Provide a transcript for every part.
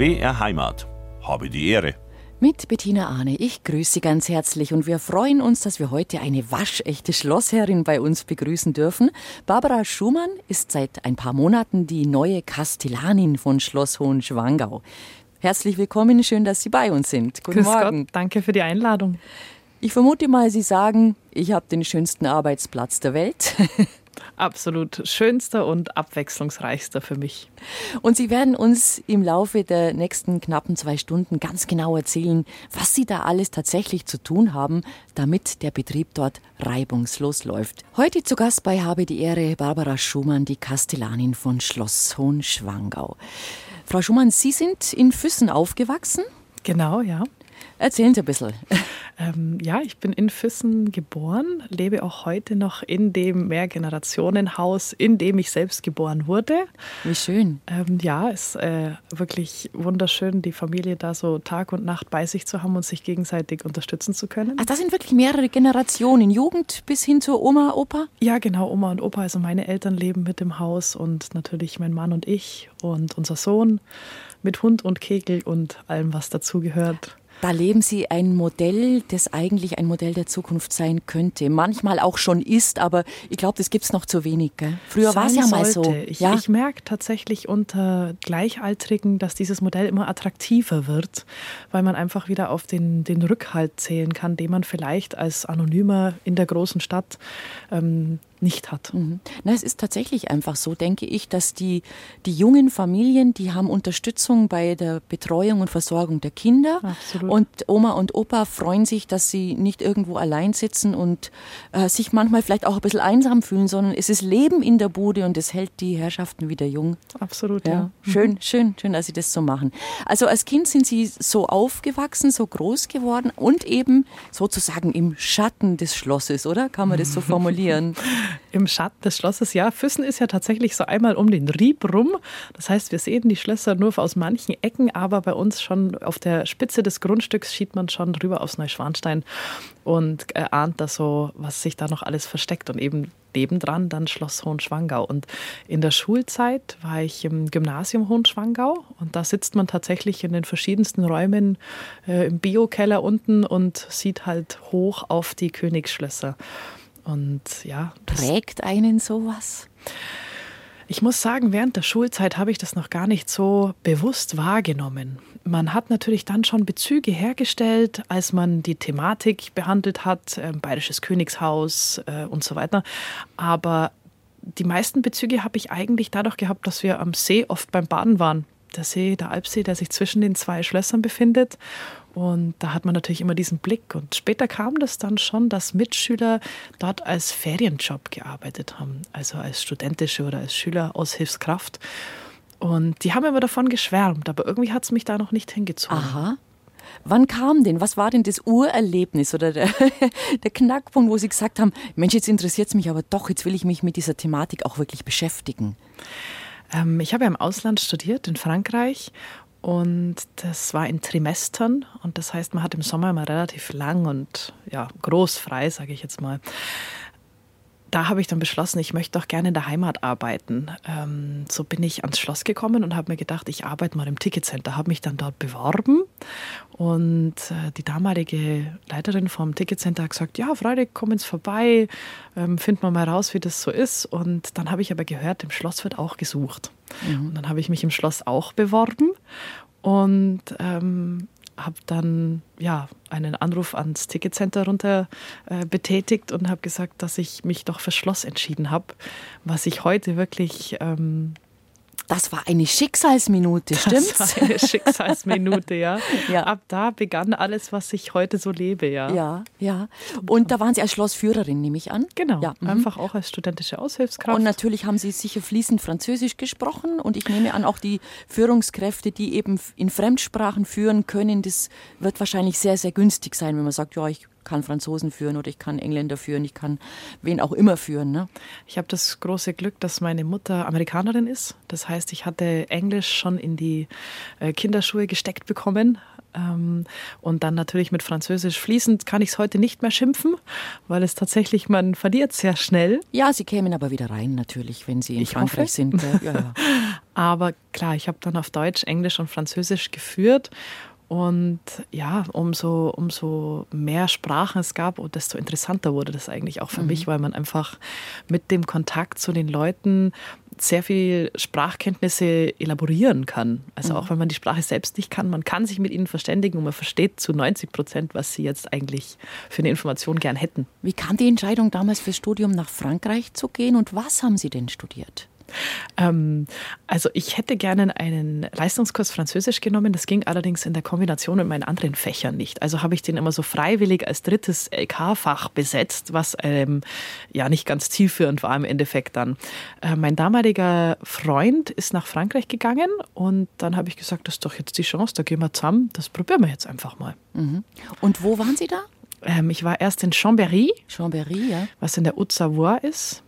BR Heimat. Habe die Ehre. Mit Bettina Ahne. Ich grüße Sie ganz herzlich und wir freuen uns, dass wir heute eine waschechte Schlossherrin bei uns begrüßen dürfen. Barbara Schumann ist seit ein paar Monaten die neue Kastellanin von Schloss Hohenschwangau. Herzlich willkommen, schön, dass Sie bei uns sind. Guten Grüß Morgen. Gott, danke für die Einladung. Ich vermute mal, Sie sagen, ich habe den schönsten Arbeitsplatz der Welt. absolut schönster und abwechslungsreichster für mich. Und Sie werden uns im Laufe der nächsten knappen zwei Stunden ganz genau erzählen, was Sie da alles tatsächlich zu tun haben, damit der Betrieb dort reibungslos läuft. Heute zu Gast bei Habe die Ehre Barbara Schumann, die Kastellanin von Schloss Hohenschwangau. Frau Schumann, Sie sind in Füssen aufgewachsen? Genau, ja. Erzählen Sie ein bisschen. Ähm, ja, ich bin in Füssen geboren, lebe auch heute noch in dem Mehrgenerationenhaus, in dem ich selbst geboren wurde. Wie schön. Ähm, ja, ist äh, wirklich wunderschön, die Familie da so Tag und Nacht bei sich zu haben und sich gegenseitig unterstützen zu können. Ach, das sind wirklich mehrere Generationen, Jugend bis hin zur Oma, Opa? Ja, genau, Oma und Opa. Also meine Eltern leben mit im Haus und natürlich mein Mann und ich und unser Sohn mit Hund und Kegel und allem, was dazugehört. Da leben Sie ein Modell, das eigentlich ein Modell der Zukunft sein könnte. Manchmal auch schon ist, aber ich glaube, das gibt es noch zu wenig. Gell? Früher war es ja mal so. Ich, ja? ich merke tatsächlich unter Gleichaltrigen, dass dieses Modell immer attraktiver wird, weil man einfach wieder auf den, den Rückhalt zählen kann, den man vielleicht als Anonymer in der großen Stadt ähm, nicht hat. Mhm. Na, es ist tatsächlich einfach so, denke ich, dass die, die jungen Familien, die haben Unterstützung bei der Betreuung und Versorgung der Kinder. Absolut. Und Oma und Opa freuen sich, dass sie nicht irgendwo allein sitzen und äh, sich manchmal vielleicht auch ein bisschen einsam fühlen, sondern es ist Leben in der Bude und es hält die Herrschaften wieder jung. Absolut, ja. ja. Mhm. Schön, schön, schön, dass Sie das so machen. Also als Kind sind Sie so aufgewachsen, so groß geworden und eben sozusagen im Schatten des Schlosses, oder? Kann man das so formulieren? Im Schatten des Schlosses, ja. Füssen ist ja tatsächlich so einmal um den Rieb rum. Das heißt, wir sehen die Schlösser nur aus manchen Ecken, aber bei uns schon auf der Spitze des Grundstücks sieht man schon rüber aufs Neuschwanstein und ahnt da so, was sich da noch alles versteckt. Und eben nebendran dann Schloss Hohenschwangau. Und in der Schulzeit war ich im Gymnasium Hohenschwangau und da sitzt man tatsächlich in den verschiedensten Räumen äh, im Biokeller unten und sieht halt hoch auf die Königsschlösser. Und ja. Prägt einen sowas? Ich muss sagen, während der Schulzeit habe ich das noch gar nicht so bewusst wahrgenommen. Man hat natürlich dann schon Bezüge hergestellt, als man die Thematik behandelt hat, äh, Bayerisches Königshaus äh, und so weiter. Aber die meisten Bezüge habe ich eigentlich dadurch gehabt, dass wir am See oft beim Baden waren. Der See, der Alpsee, der sich zwischen den zwei Schlössern befindet. Und da hat man natürlich immer diesen Blick. Und später kam das dann schon, dass Mitschüler dort als Ferienjob gearbeitet haben, also als studentische oder als Schüleraushilfskraft. Und die haben immer davon geschwärmt, aber irgendwie hat es mich da noch nicht hingezogen. Aha. Wann kam denn, was war denn das Urerlebnis oder der, der Knackpunkt, wo Sie gesagt haben, Mensch, jetzt interessiert es mich aber doch, jetzt will ich mich mit dieser Thematik auch wirklich beschäftigen? Ähm, ich habe ja im Ausland studiert, in Frankreich, und das war in Trimestern und das heißt, man hat im Sommer immer relativ lang und ja, groß frei, sage ich jetzt mal. Da habe ich dann beschlossen, ich möchte doch gerne in der Heimat arbeiten. Ähm, so bin ich ans Schloss gekommen und habe mir gedacht, ich arbeite mal im Ticketcenter. Habe mich dann dort beworben und äh, die damalige Leiterin vom Ticketcenter hat gesagt, ja, Freitag, komm ins vorbei, ähm, finden wir mal raus, wie das so ist. Und dann habe ich aber gehört, im Schloss wird auch gesucht. Mhm. Und dann habe ich mich im Schloss auch beworben und ähm, habe dann ja einen Anruf ans Ticketcenter runter äh, betätigt und habe gesagt, dass ich mich doch für Schloss entschieden habe, was ich heute wirklich ähm, das war eine Schicksalsminute, stimmt's? Das war eine Schicksalsminute, ja. ja. Ab da begann alles, was ich heute so lebe, ja. Ja, ja. Und da waren Sie als Schlossführerin, nehme ich an? Genau, ja. Mhm. einfach auch als studentische Aushilfskraft. Und natürlich haben Sie sicher fließend Französisch gesprochen und ich nehme an, auch die Führungskräfte, die eben in Fremdsprachen führen können, das wird wahrscheinlich sehr, sehr günstig sein, wenn man sagt, ja, ich kann Franzosen führen oder ich kann Engländer führen, ich kann wen auch immer führen. Ne? Ich habe das große Glück, dass meine Mutter Amerikanerin ist. Das heißt, ich hatte Englisch schon in die äh, Kinderschuhe gesteckt bekommen Ähm, und dann natürlich mit Französisch fließend kann ich es heute nicht mehr schimpfen, weil es tatsächlich, man verliert sehr schnell. Ja, Sie kämen aber wieder rein natürlich, wenn Sie in Ich Frankreich hoffe. sind. Ja, ja. Aber klar, ich habe dann auf Deutsch, Englisch und Französisch geführt. Und ja, umso, umso mehr Sprachen es gab, und desto interessanter wurde das eigentlich auch für mich, weil man einfach mit dem Kontakt zu den Leuten sehr viel Sprachkenntnisse elaborieren kann. Also auch wenn man die Sprache selbst nicht kann, man kann sich mit ihnen verständigen und man versteht zu 90 Prozent, was sie jetzt eigentlich für eine Information gern hätten. Wie kam die Entscheidung damals fürs Studium nach Frankreich zu gehen und was haben Sie denn studiert? Ähm, also ich hätte gerne einen Leistungskurs Französisch genommen. Das ging allerdings in der Kombination mit meinen anderen Fächern nicht. Also habe ich den immer so freiwillig als drittes LK-Fach besetzt, was ähm, ja nicht ganz zielführend war im Endeffekt dann. Äh, mein damaliger Freund ist nach Frankreich gegangen und dann habe ich gesagt, das ist doch jetzt die Chance, da gehen wir zusammen. Das probieren wir jetzt einfach mal. Und wo waren Sie da? Ähm, ich war erst in Chambéry, Chambéry, ja. was in der Haute-Savoie ist.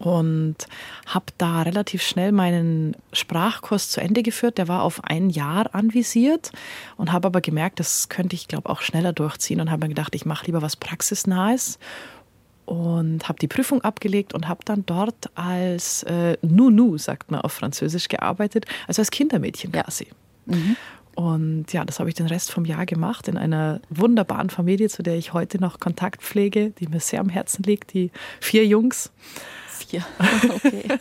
Und habe da relativ schnell meinen Sprachkurs zu Ende geführt. Der war auf ein Jahr anvisiert und habe aber gemerkt, das könnte ich, glaube auch schneller durchziehen und habe mir gedacht, ich mache lieber was Praxisnahes und habe die Prüfung abgelegt und habe dann dort als äh, Nunu, sagt man auf Französisch, gearbeitet, also als Kindermädchen quasi. Und ja, das habe ich den Rest vom Jahr gemacht in einer wunderbaren Familie, zu der ich heute noch Kontakt pflege, die mir sehr am Herzen liegt, die vier Jungs, Vier. Okay.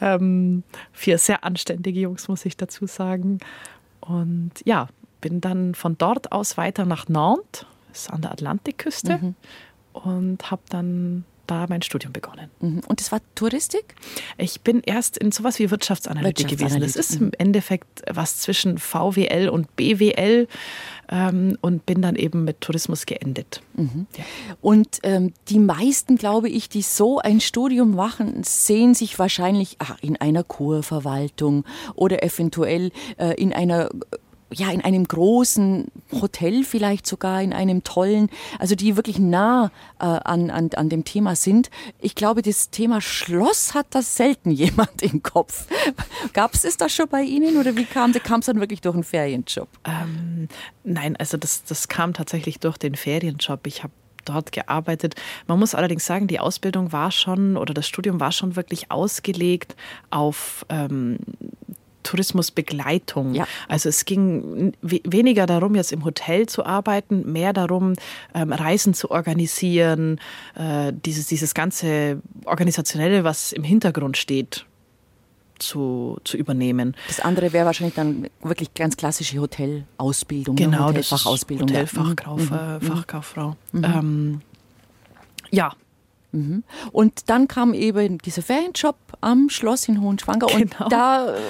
ähm, vier sehr anständige Jungs, muss ich dazu sagen. Und ja, bin dann von dort aus weiter nach Nantes, das ist an der Atlantikküste, und habe dann da mein Studium begonnen. Mhm. Und das war Touristik? Ich bin erst in sowas wie Wirtschaftsanalytik gewesen. Das Wirtschaftsanalytik, ist im Endeffekt was zwischen VWL und BWL ähm, und bin dann eben mit Tourismus geendet. Und ähm, die meisten, glaube ich, die so ein Studium machen, sehen sich wahrscheinlich ach, in einer Kurverwaltung oder eventuell äh, in einer ja, in einem großen Hotel vielleicht sogar, in einem tollen, also die wirklich nah äh, an, an, an dem Thema sind. Ich glaube, das Thema Schloss hat das selten jemand im Kopf. Gab es es da schon bei Ihnen oder wie kam kam es dann wirklich durch einen Ferienjob? Ähm, nein, also das, das kam tatsächlich durch den Ferienjob. Ich habe dort gearbeitet. Man muss allerdings sagen, die Ausbildung war schon oder das Studium war schon wirklich ausgelegt auf ähm, Tourismusbegleitung. Ja. Also es ging we weniger darum, jetzt im Hotel zu arbeiten, mehr darum, ähm, Reisen zu organisieren, äh, dieses, dieses ganze Organisationelle, was im Hintergrund steht, zu, zu übernehmen. Das andere wäre wahrscheinlich dann wirklich ganz klassische Hotelausbildung, ne? Genau, Hotelfachausbildung. ja. Hotelfachkauf, äh, Fachkauffrau. Ähm, ja, Und dann kam eben dieser Ferienjob am Schloss in Hohenschwanger Genau. und da äh,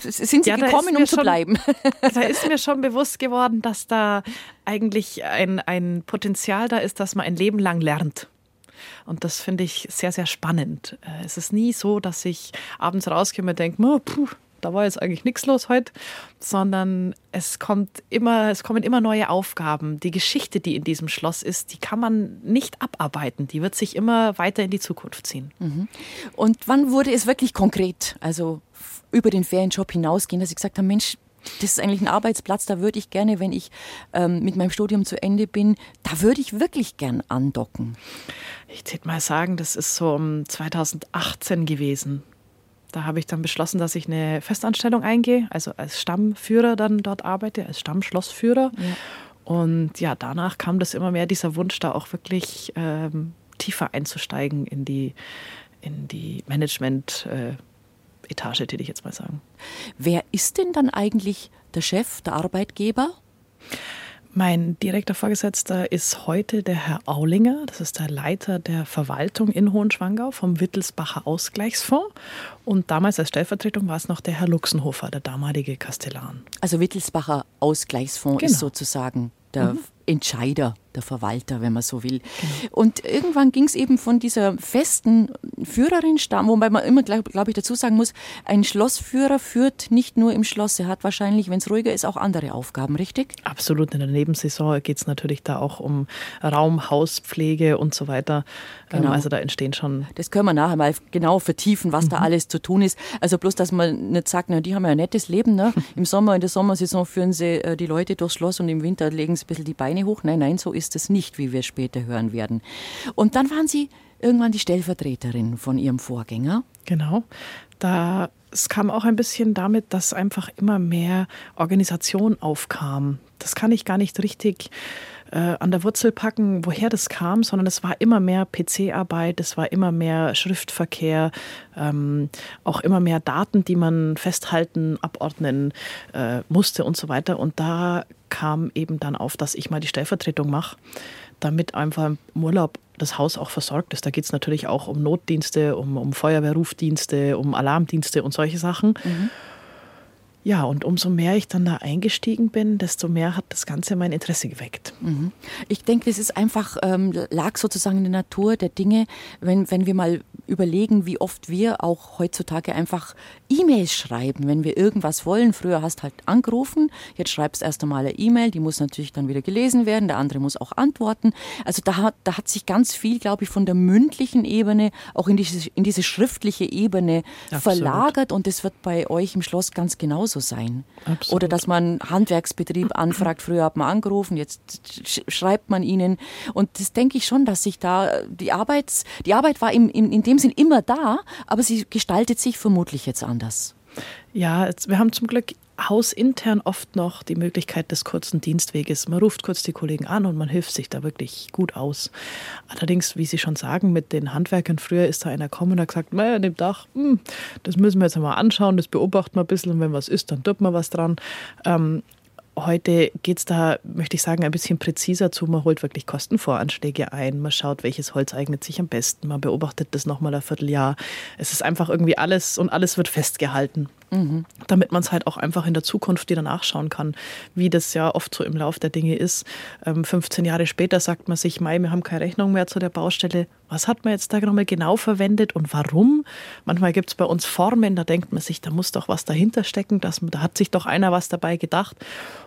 sind Sie Ja, gekommen, um zu schon- bleiben. da ist mir schon bewusst geworden, dass da eigentlich ein, ein Potenzial da ist, dass man ein Leben lang lernt. Und das finde ich sehr, sehr spannend. Äh, Es ist nie so, dass ich abends rauskomme und denke, "Oh, puh, da war jetzt eigentlich nichts los heute, sondern es kommt immer, es kommen immer neue Aufgaben. Die Geschichte, die in diesem Schloss ist, die kann man nicht abarbeiten. Die wird sich immer weiter in die Zukunft ziehen. Und wann wurde es wirklich konkret, also über den Ferienjob hinausgehen, dass Sie gesagt haben, Mensch, das ist eigentlich ein Arbeitsplatz, da würde ich gerne, wenn ich ähm, mit meinem Studium zu Ende bin, da würde ich wirklich gern andocken. Ich würde mal sagen, das ist so um 2018 gewesen. Da habe ich dann beschlossen, dass ich eine Festanstellung eingehe, also als Stammführer dann dort arbeite, als Stammschlossführer. Und ja, danach kam das immer mehr dieser Wunsch, da auch wirklich ähm, tiefer einzusteigen in die, in die Management-Etage, würde ich jetzt mal sagen. Wer ist denn dann eigentlich der Chef, der Arbeitgeber? Mein direkter Vorgesetzter ist heute der Herr Aulinger. Das ist der Leiter der Verwaltung in Hohenschwangau vom Wittelsbacher Ausgleichsfonds. Und damals als Stellvertretung war es noch der Herr Luxenhofer, der damalige Kastellan. Also Wittelsbacher Ausgleichsfonds Genau. ist sozusagen der Entscheider der Verwalter, wenn man so will. Genau. Und irgendwann ging es eben von dieser festen Führerin stamm, wobei man immer, glaube glaub ich, dazu sagen muss, ein Schlossführer führt nicht nur im Schloss, er hat wahrscheinlich, wenn es ruhiger ist, auch andere Aufgaben, richtig? Absolut. In der Nebensaison geht es natürlich da auch um Raum, Hauspflege und so weiter. Ähm, genau. Also da entstehen schon. Das können wir nachher mal genau vertiefen, was mhm. da alles zu tun ist. Also bloß, dass man nicht sagt, na, die haben ja ein nettes Leben. Ne? Im Sommer, in der Sommersaison führen sie äh, die Leute durchs Schloss und im Winter legen sie ein bisschen die Beine hoch. Nein, nein, so ist ist es nicht, wie wir später hören werden. Und dann waren Sie irgendwann die Stellvertreterin von Ihrem Vorgänger. Genau. Da es kam auch ein bisschen damit, dass einfach immer mehr Organisation aufkam. Das kann ich gar nicht richtig äh, an der Wurzel packen, woher das kam, sondern es war immer mehr PC-Arbeit, es war immer mehr Schriftverkehr, ähm, auch immer mehr Daten, die man festhalten, abordnen äh, musste und so weiter. Und da kam eben dann auf, dass ich mal die Stellvertretung mache, damit einfach im Urlaub das Haus auch versorgt ist. Da geht es natürlich auch um Notdienste, um, um Feuerwehrrufdienste, um Alarmdienste und solche Sachen. Mhm. Ja, und umso mehr ich dann da eingestiegen bin, desto mehr hat das Ganze mein Interesse geweckt. Mhm. Ich denke, das ist einfach, ähm, lag sozusagen in der Natur der Dinge, wenn, wenn wir mal überlegen, wie oft wir auch heutzutage einfach E-Mails schreiben, wenn wir irgendwas wollen. Früher hast halt angerufen, jetzt schreibst erst einmal eine E-Mail, die muss natürlich dann wieder gelesen werden, der andere muss auch antworten. Also da hat, da hat sich ganz viel, glaube ich, von der mündlichen Ebene auch in diese, in diese schriftliche Ebene Absolut. verlagert und das wird bei euch im Schloss ganz genauso sein. Absolut. Oder dass man Handwerksbetrieb anfragt, früher hat man angerufen, jetzt schreibt man ihnen und das denke ich schon, dass sich da die Arbeit, die Arbeit war im, in, in dem sind immer da, aber sie gestaltet sich vermutlich jetzt anders. Ja, wir haben zum Glück hausintern oft noch die Möglichkeit des kurzen Dienstweges. Man ruft kurz die Kollegen an und man hilft sich da wirklich gut aus. Allerdings, wie Sie schon sagen, mit den Handwerkern früher ist da einer gekommen und hat gesagt, naja, an dem Dach, hm, das müssen wir jetzt mal anschauen, das beobachten wir ein bisschen und wenn was ist, dann tut man was dran. Ähm, Heute geht es da, möchte ich sagen, ein bisschen präziser zu. Man holt wirklich Kostenvoranschläge ein. Man schaut, welches Holz eignet sich am besten. Man beobachtet das nochmal ein Vierteljahr. Es ist einfach irgendwie alles und alles wird festgehalten. Mhm. Damit man es halt auch einfach in der Zukunft wieder nachschauen kann, wie das ja oft so im Lauf der Dinge ist. 15 ähm, Jahre später sagt man sich, Mai, wir haben keine Rechnung mehr zu der Baustelle. Was hat man jetzt da nochmal genau verwendet und warum? Manchmal gibt es bei uns Formen, da denkt man sich, da muss doch was dahinter stecken, dass, da hat sich doch einer was dabei gedacht.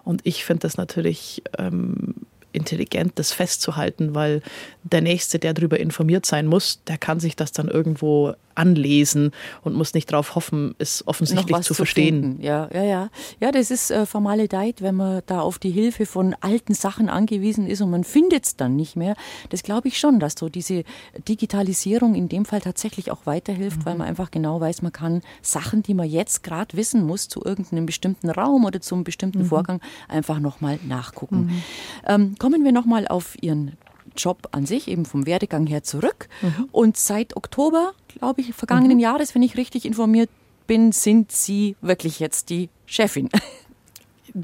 Und ich finde das natürlich ähm, intelligent, das festzuhalten, weil der Nächste, der darüber informiert sein muss, der kann sich das dann irgendwo anlesen und muss nicht darauf hoffen, es offensichtlich zu verstehen. Zu ja, ja, ja. Ja, das ist äh, Deit, wenn man da auf die Hilfe von alten Sachen angewiesen ist und man findet es dann nicht mehr. Das glaube ich schon, dass so diese Digitalisierung in dem Fall tatsächlich auch weiterhilft, mhm. weil man einfach genau weiß, man kann Sachen, die man jetzt gerade wissen muss, zu irgendeinem bestimmten Raum oder zum bestimmten mhm. Vorgang einfach nochmal nachgucken. Mhm. Ähm, kommen wir nochmal auf Ihren Job an sich, eben vom Werdegang her zurück. Mhm. Und seit Oktober, glaube ich, vergangenen mhm. Jahres, wenn ich richtig informiert bin, sind Sie wirklich jetzt die Chefin.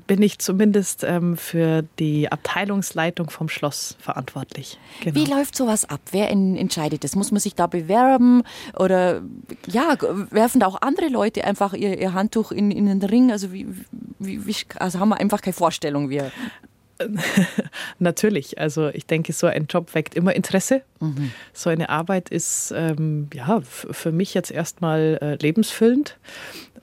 Bin ich zumindest ähm, für die Abteilungsleitung vom Schloss verantwortlich. Genau. Wie läuft sowas ab? Wer in, entscheidet das? Muss man sich da bewerben? Oder ja, werfen da auch andere Leute einfach ihr, ihr Handtuch in, in den Ring? Also, wie, wie, also haben wir einfach keine Vorstellung, wie. Natürlich. Also ich denke, so ein Job weckt immer Interesse. Mhm. So eine Arbeit ist ähm, ja für mich jetzt erstmal äh, lebensfüllend.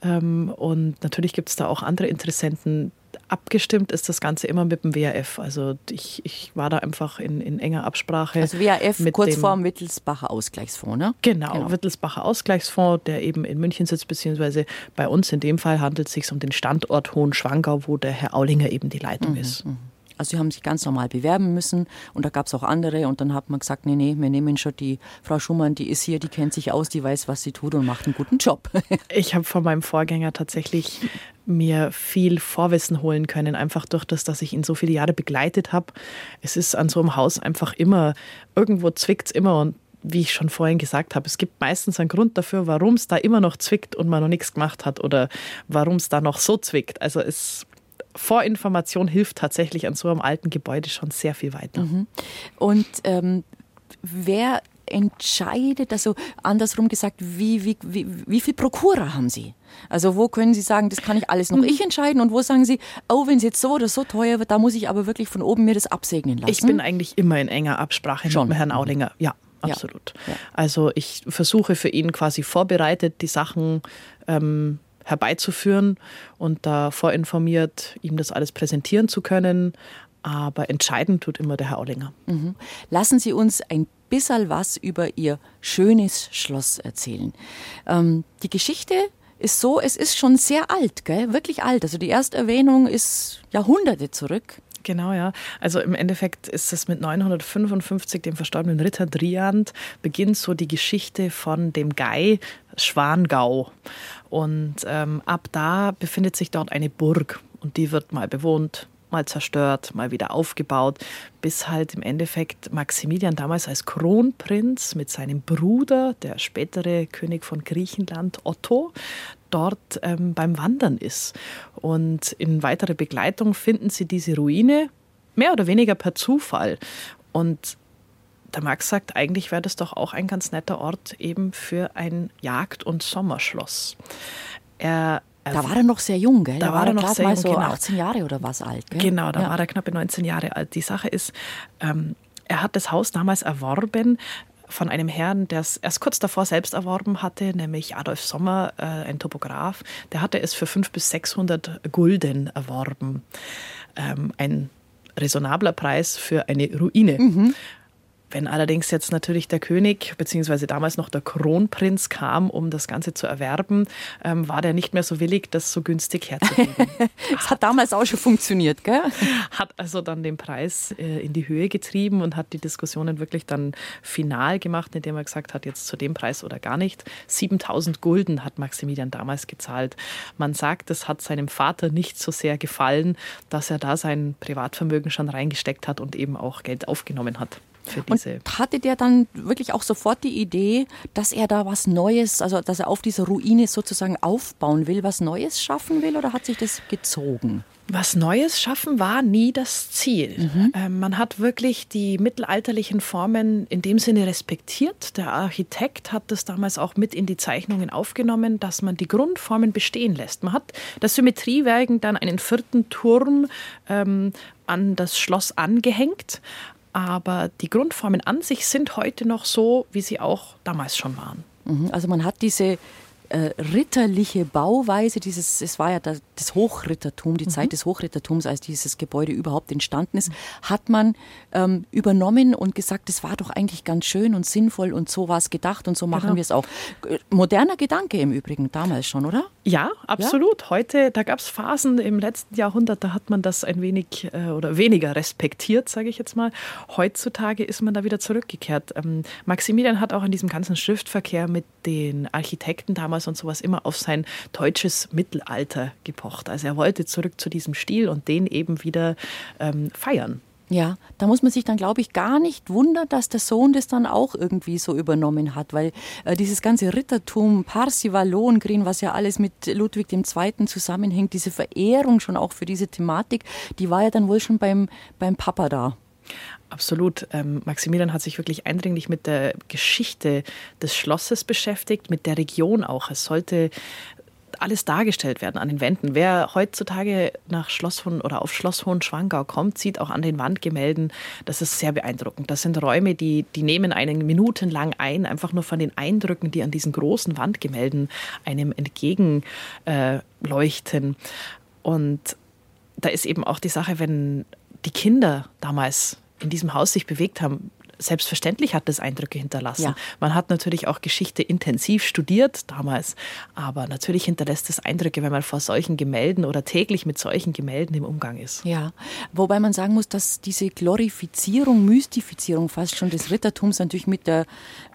Ähm, und natürlich gibt es da auch andere Interessenten. Abgestimmt ist das Ganze immer mit dem WAF. Also ich, ich war da einfach in, in enger Absprache. Also WAF, Kurzform Wittelsbacher Ausgleichsfonds, ne? Genau, genau, Wittelsbacher Ausgleichsfonds, der eben in München sitzt, beziehungsweise bei uns in dem Fall handelt es sich um den Standort Hohenschwangau, wo der Herr Aulinger eben die Leitung mhm, ist. Mhm. Also sie haben sich ganz normal bewerben müssen und da gab es auch andere und dann hat man gesagt, nee, nee, wir nehmen schon die Frau Schumann, die ist hier, die kennt sich aus, die weiß, was sie tut und macht einen guten Job. ich habe von meinem Vorgänger tatsächlich mir viel Vorwissen holen können, einfach durch das, dass ich ihn so viele Jahre begleitet habe. Es ist an so einem Haus einfach immer, irgendwo zwickt es immer und wie ich schon vorhin gesagt habe, es gibt meistens einen Grund dafür, warum es da immer noch zwickt und man noch nichts gemacht hat oder warum es da noch so zwickt. Also es Vorinformation hilft tatsächlich an so einem alten Gebäude schon sehr viel weiter. Mhm. Und ähm, wer entscheidet, also andersrum gesagt, wie, wie, wie, wie viel Prokura haben Sie? Also wo können Sie sagen, das kann ich alles noch mhm. ich entscheiden und wo sagen Sie, oh, wenn es jetzt so oder so teuer wird, da muss ich aber wirklich von oben mir das absegnen lassen? Ich bin eigentlich immer in enger Absprache Schon. mit Herrn Aulinger, ja. Absolut. Ja. Ja. Also ich versuche für ihn quasi vorbereitet, die Sachen ähm, herbeizuführen und da vorinformiert ihm das alles präsentieren zu können. Aber entscheidend tut immer der Herr Aulinger. Mhm. Lassen Sie uns ein bisschen was über Ihr schönes Schloss erzählen. Ähm, die Geschichte ist so, es ist schon sehr alt, gell? wirklich alt. Also die erste Erwähnung ist Jahrhunderte zurück. Genau, ja. Also im Endeffekt ist es mit 955, dem verstorbenen Ritter Driand, beginnt so die Geschichte von dem Guy Schwangau. Und ähm, ab da befindet sich dort eine Burg und die wird mal bewohnt, mal zerstört, mal wieder aufgebaut, bis halt im Endeffekt Maximilian damals als Kronprinz mit seinem Bruder, der spätere König von Griechenland, Otto, dort ähm, beim Wandern ist. Und in weiterer Begleitung finden sie diese Ruine, mehr oder weniger per Zufall. Und der Max sagt, eigentlich wäre das doch auch ein ganz netter Ort eben für ein Jagd- und Sommerschloss. Er da war er noch sehr jung, gell? Da, da war, er noch sehr mal so genau. 18 Jahre oder was alt, gell? Genau, da ja. war er knappe 19 Jahre alt. Die Sache ist, ähm, er hat das Haus damals erworben von einem Herrn, der es erst kurz davor selbst erworben hatte, nämlich Adolf Sommer, äh, ein Topograph. Der hatte es für 500 bis 600 Gulden erworben. Ähm, ein raisonabler Preis für eine Ruine. Mhm. Wenn allerdings jetzt natürlich der König beziehungsweise damals noch der Kronprinz kam, um das Ganze zu erwerben, ähm, war der nicht mehr so willig, das so günstig herzugeben. das hat damals auch schon funktioniert, gell? Hat also dann den Preis äh, in die Höhe getrieben und hat die Diskussionen wirklich dann final gemacht, indem er gesagt hat, jetzt zu dem Preis oder gar nicht. 7000 Gulden hat Maximilian damals gezahlt. Man sagt, es hat seinem Vater nicht so sehr gefallen, dass er da sein Privatvermögen schon reingesteckt hat und eben auch Geld aufgenommen hat für diese. Und hatte der dann wirklich auch sofort die Idee, dass er da was Neues, also dass er auf dieser Ruine sozusagen aufbauen will, was Neues schaffen will oder hat sich das gezogen? Was Neues schaffen war nie das Ziel. Mhm. Ähm, man hat wirklich die mittelalterlichen Formen in dem Sinne respektiert. Der Architekt hat das damals auch mit in die Zeichnungen aufgenommen, dass man die Grundformen bestehen lässt. Man hat das Symmetriewerken dann einen vierten Turm ähm, an das Schloss angehängt, aber die Grundformen an sich sind heute noch so, wie sie auch damals schon waren. Mhm. Also man hat diese äh, ritterliche Bauweise, dieses, es war ja das, das Hochrittertum, die mhm. Zeit des Hochrittertums, als dieses Gebäude überhaupt entstanden ist, hat man ähm, übernommen und gesagt, das war doch eigentlich ganz schön und sinnvoll und so war es gedacht und so machen genau. wir es auch. Moderner Gedanke im Übrigen, damals schon, oder? Ja, absolut. Ja? Heute, da gab es Phasen im letzten Jahrhundert, da hat man das ein wenig äh, oder weniger respektiert, sage ich jetzt mal. Heutzutage ist man da wieder zurückgekehrt. Ähm, Maximilian hat auch in diesem ganzen Schriftverkehr mit den Architekten damals damals und sowas immer auf sein deutsches Mittelalter gepocht. Also er wollte zurück zu diesem Stil und den eben wieder ähm, feiern. Ja, da muss man sich dann, glaube ich, gar nicht wundern, dass der Sohn das dann auch irgendwie so übernommen hat, weil äh, dieses ganze Rittertum, Parsival, Lohengrin, was ja alles mit Ludwig II. zusammenhängt, diese Verehrung schon auch für diese Thematik, die war ja dann wohl schon beim, beim Papa da. Absolut. Ähm, Maximilian hat sich wirklich eindringlich mit der Geschichte des Schlosses beschäftigt, mit der Region auch. Es sollte alles dargestellt werden an den Wänden. Wer heutzutage nach Schloss Hohen oder auf Schloss Hohenschwangau kommt, sieht auch an den Wandgemälden, das ist sehr beeindruckend. Das sind Räume, die, die nehmen einen minutenlang ein, einfach nur von den Eindrücken, die an diesen großen Wandgemälden einem entgegenleuchten. Äh, Und da ist eben auch die Sache, wenn die Kinder damals in diesem Haus sich bewegt haben, selbstverständlich hat das Eindrücke hinterlassen. Ja. Man hat natürlich auch Geschichte intensiv studiert damals, aber natürlich hinterlässt es Eindrücke, wenn man vor solchen Gemälden oder täglich mit solchen Gemälden im Umgang ist. Ja, wobei man sagen muss, dass diese Glorifizierung, Mystifizierung fast schon des Rittertums natürlich mit der,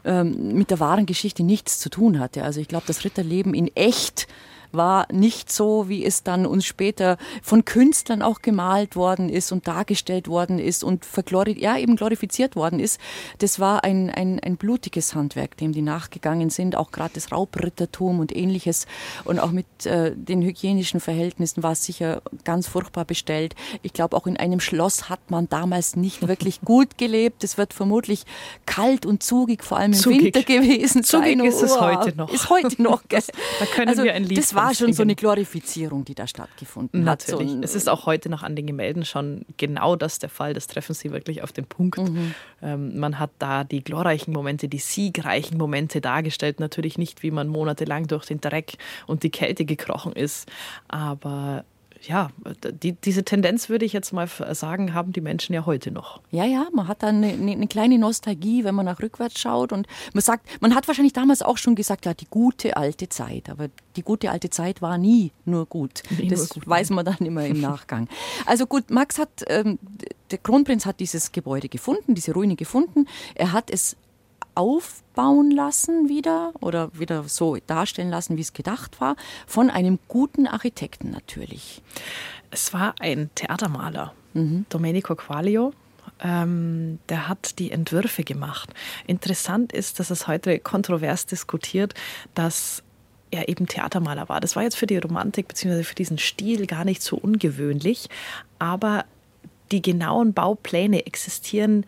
ähm, mit der wahren Geschichte nichts zu tun hatte. Also ich glaube, das Ritterleben in echt war nicht so, wie es dann uns später von Künstlern auch gemalt worden ist und dargestellt worden ist und verglori ja, eben glorifiziert worden ist. Das war ein, ein, ein blutiges Handwerk, dem die nachgegangen sind, auch gerade das Raubrittertum und ähnliches. Und auch mit äh, den hygienischen Verhältnissen war es sicher ganz furchtbar bestellt. Ich glaube, auch in einem Schloss hat man damals nicht wirklich gut gelebt. Es wird vermutlich kalt und zugig, vor allem im zugig. Winter gewesen sein. Zugig ist es heute noch. Ist heute noch. Gell? da können also, wir ein Lied Das war schon so eine Glorifizierung, die da stattgefunden Natürlich. hat. Natürlich. es ist auch heute noch an den Gemälden schon genau das der Fall. Das treffen Sie wirklich auf den Punkt. Mhm. Ähm, man hat da die glorreichen Momente, die siegreichen Momente dargestellt. Natürlich nicht, wie man monatelang durch den Dreck und die Kälte gekrochen ist, aber ja, die, diese Tendenz würde ich jetzt mal sagen, haben die Menschen ja heute noch. Ja, ja, man hat dann eine, eine, kleine Nostalgie, wenn man nach rückwärts schaut und man sagt, man hat wahrscheinlich damals auch schon gesagt, ja, die gute alte Zeit, aber die gute alte Zeit war nie nur gut. Nie das nur gut, weiß man dann immer im Nachgang. Also gut, Max hat, ähm, der Kronprinz hat dieses Gebäude gefunden, diese Ruine gefunden. Er hat es aufbauen lassen wieder oder wieder so darstellen lassen, wie es gedacht war, von einem guten Architekten natürlich. Es war ein Theatermaler, mhm. Domenico Quaglio. Ähm, der hat die Entwürfe gemacht. Interessant ist, dass es heute kontrovers diskutiert, dass er eben Theatermaler war. Das war jetzt für die Romantik bzw. für diesen Stil gar nicht so ungewöhnlich, aber die genauen Baupläne existieren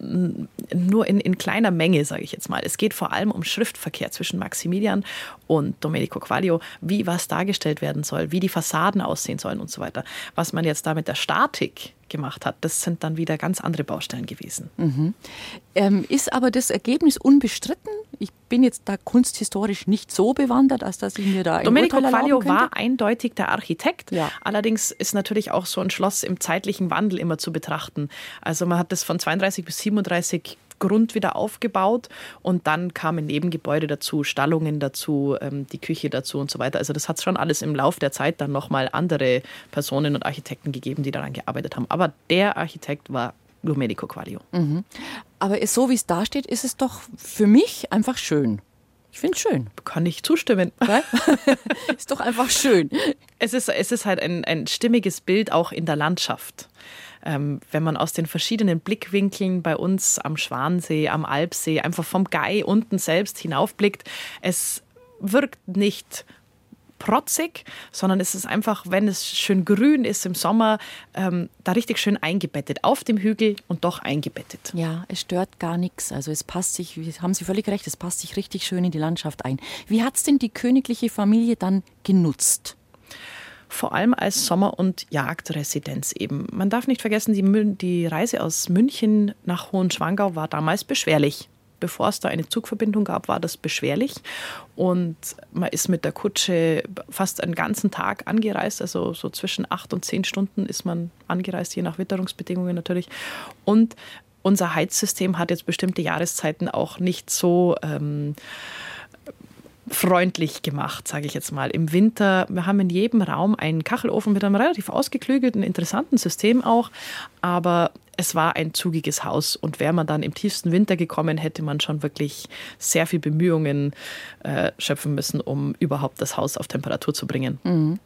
nur in, in kleiner Menge, sage ich jetzt mal. Es geht vor allem um Schriftverkehr zwischen Maximilian und Domenico Quaglio, wie was dargestellt werden soll, wie die Fassaden aussehen sollen und so weiter. Was man jetzt da mit der Statik gemacht hat, das sind dann wieder ganz andere Baustellen gewesen. Mhm. Ähm, ist aber das Ergebnis unbestritten? Ich bin jetzt da kunsthistorisch nicht so bewandert, als dass ich mir da ein Domenico Quaglio war eindeutig der Architekt. Ja. Allerdings ist natürlich auch so ein Schloss im zeitlichen Wandel immer zu betrachten. Also man hat das von 32 bis 37 Grund wieder aufgebaut und dann kamen Nebengebäude dazu, Stallungen dazu, ähm, die Küche dazu und so weiter. Also das hat schon alles im Laufe der Zeit dann nochmal andere Personen und Architekten gegeben, die daran gearbeitet haben. Aber der Architekt war Domenico Quaglio. Mhm. Aber so wie es da steht, ist es doch für mich einfach schön. Ich finde es schön. Kann ich zustimmen. ist doch einfach schön. Es ist, es ist halt ein, ein stimmiges Bild auch in der Landschaft ähm, wenn man aus den verschiedenen Blickwinkeln bei uns am Schwansee, am Alpsee, einfach vom Gei unten selbst hinaufblickt, es wirkt nicht protzig, sondern es ist einfach, wenn es schön grün ist im Sommer, ähm, da richtig schön eingebettet, auf dem Hügel und doch eingebettet. Ja, es stört gar nichts. Also es passt sich, haben Sie völlig recht, es passt sich richtig schön in die Landschaft ein. Wie hat es denn die königliche Familie dann genutzt? Vor allem als Sommer- und Jagdresidenz eben. Man darf nicht vergessen, die, die Reise aus München nach Hohenschwangau war damals beschwerlich. Bevor es da eine Zugverbindung gab, war das beschwerlich. Und man ist mit der Kutsche fast einen ganzen Tag angereist. Also so zwischen acht und zehn Stunden ist man angereist, je nach Witterungsbedingungen natürlich. Und unser Heizsystem hat jetzt bestimmte Jahreszeiten auch nicht so. Ähm, freundlich gemacht, sage ich jetzt mal. Im Winter, wir haben in jedem Raum einen Kachelofen mit einem relativ ausgeklügelten, interessanten System auch, aber es war ein zugiges Haus und wäre man dann im tiefsten Winter gekommen, hätte man schon wirklich sehr viel Bemühungen äh, schöpfen müssen, um überhaupt das Haus auf Temperatur zu bringen. Mhm.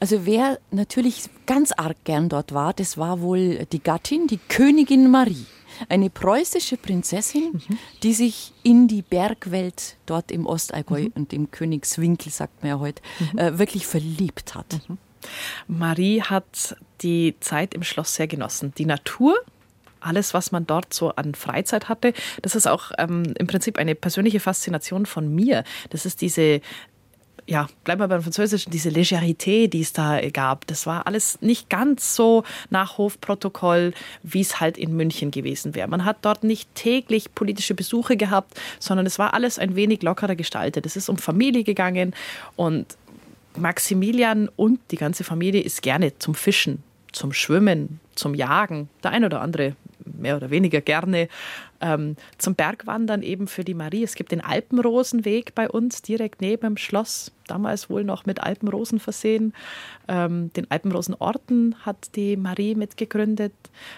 Also wer natürlich ganz arg gern dort war, das war wohl die Gattin, die Königin Marie eine preußische Prinzessin, mhm. die sich in die Bergwelt dort im Ostallgäu mhm. und im Königswinkel, sagt man ja heute, mhm. äh, wirklich verliebt hat. Mhm. Marie hat die Zeit im Schloss sehr genossen. Die Natur, alles, was man dort so an Freizeit hatte, das ist auch ähm, im Prinzip eine persönliche Faszination von mir. Das ist diese ja, bleiben wir beim Französischen, diese Legerité, die es da gab, das war alles nicht ganz so nach Hofprotokoll, wie es halt in München gewesen wäre. Man hat dort nicht täglich politische Besuche gehabt, sondern es war alles ein wenig lockerer gestaltet. Es ist um Familie gegangen und Maximilian und die ganze Familie ist gerne zum Fischen, zum Schwimmen, zum Jagen. Der ein oder andere mehr oder weniger gerne ähm, zum Bergwandern eben für die Marie. Es gibt den Alpenrosenweg bei uns direkt neben dem Schloss, damals wohl noch mit Alpenrosen versehen. Ähm, den Alpenrosenorden hat die Marie mitgegründet.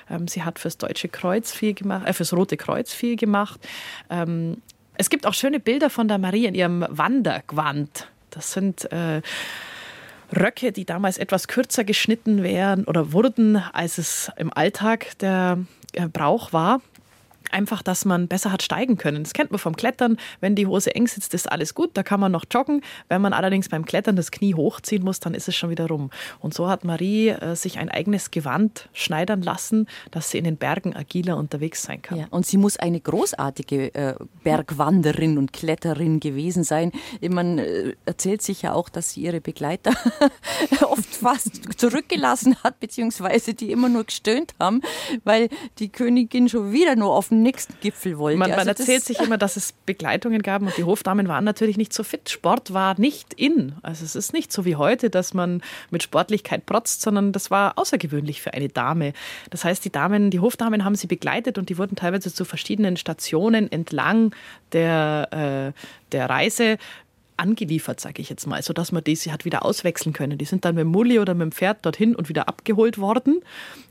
Ähm, sie hat fürs Deutsche Kreuz viel gemacht, äh, fürs Rote Kreuz viel gemacht. Ähm, es gibt auch schöne Bilder von der Marie in ihrem Wandergewand Das sind äh, Röcke, die damals etwas kürzer geschnitten wären oder wurden, als es im Alltag der Brauch war einfach, dass man besser hat steigen können. Das kennt man vom Klettern. Wenn die Hose eng sitzt, ist alles gut, da kann man noch joggen. Wenn man allerdings beim Klettern das Knie hochziehen muss, dann ist es schon wieder rum. Und so hat Marie äh, sich ein eigenes Gewand schneidern lassen, dass sie in den Bergen agiler unterwegs sein kann. Ja, und sie muss eine großartige äh, Bergwanderin und Kletterin gewesen sein. Man äh, erzählt sich ja auch, dass sie ihre Begleiter oft fast zurückgelassen hat, beziehungsweise die immer nur gestöhnt haben, weil die Königin schon wieder nur auf den nächsten Gipfel wollte. Man, man also erzählt sich immer, dass es Begleitungen gab und die Hofdamen waren natürlich nicht so fit. Sport war nicht in. Also es ist nicht so wie heute, dass man mit Sportlichkeit protzt, sondern das war außergewöhnlich für eine Dame. Das heißt, die Damen, die Hofdamen haben sie begleitet und die wurden teilweise zu verschiedenen Stationen entlang der, äh, der Reise angeliefert, sage ich jetzt mal, sodass man die sie hat wieder auswechseln können. Die sind dann mit dem Mulli oder mit dem Pferd dorthin und wieder abgeholt worden,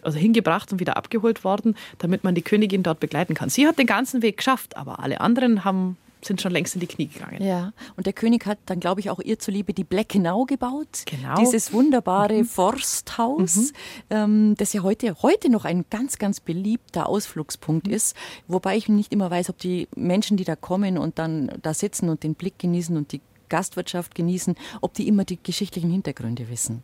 also hingebracht und wieder abgeholt worden, damit man die Königin dort begleiten kann. Sie hat den ganzen Weg geschafft, aber alle anderen haben sind schon längst in die Knie gegangen. Ja, und der König hat dann, glaube ich, auch ihr zuliebe die Bleckenau gebaut. Genau. Dieses wunderbare mhm. Forsthaus, mhm. Ähm, das ja heute, heute noch ein ganz, ganz beliebter Ausflugspunkt mhm. ist. Wobei ich nicht immer weiß, ob die Menschen, die da kommen und dann da sitzen und den Blick genießen und die Gastwirtschaft genießen, ob die immer die geschichtlichen Hintergründe wissen.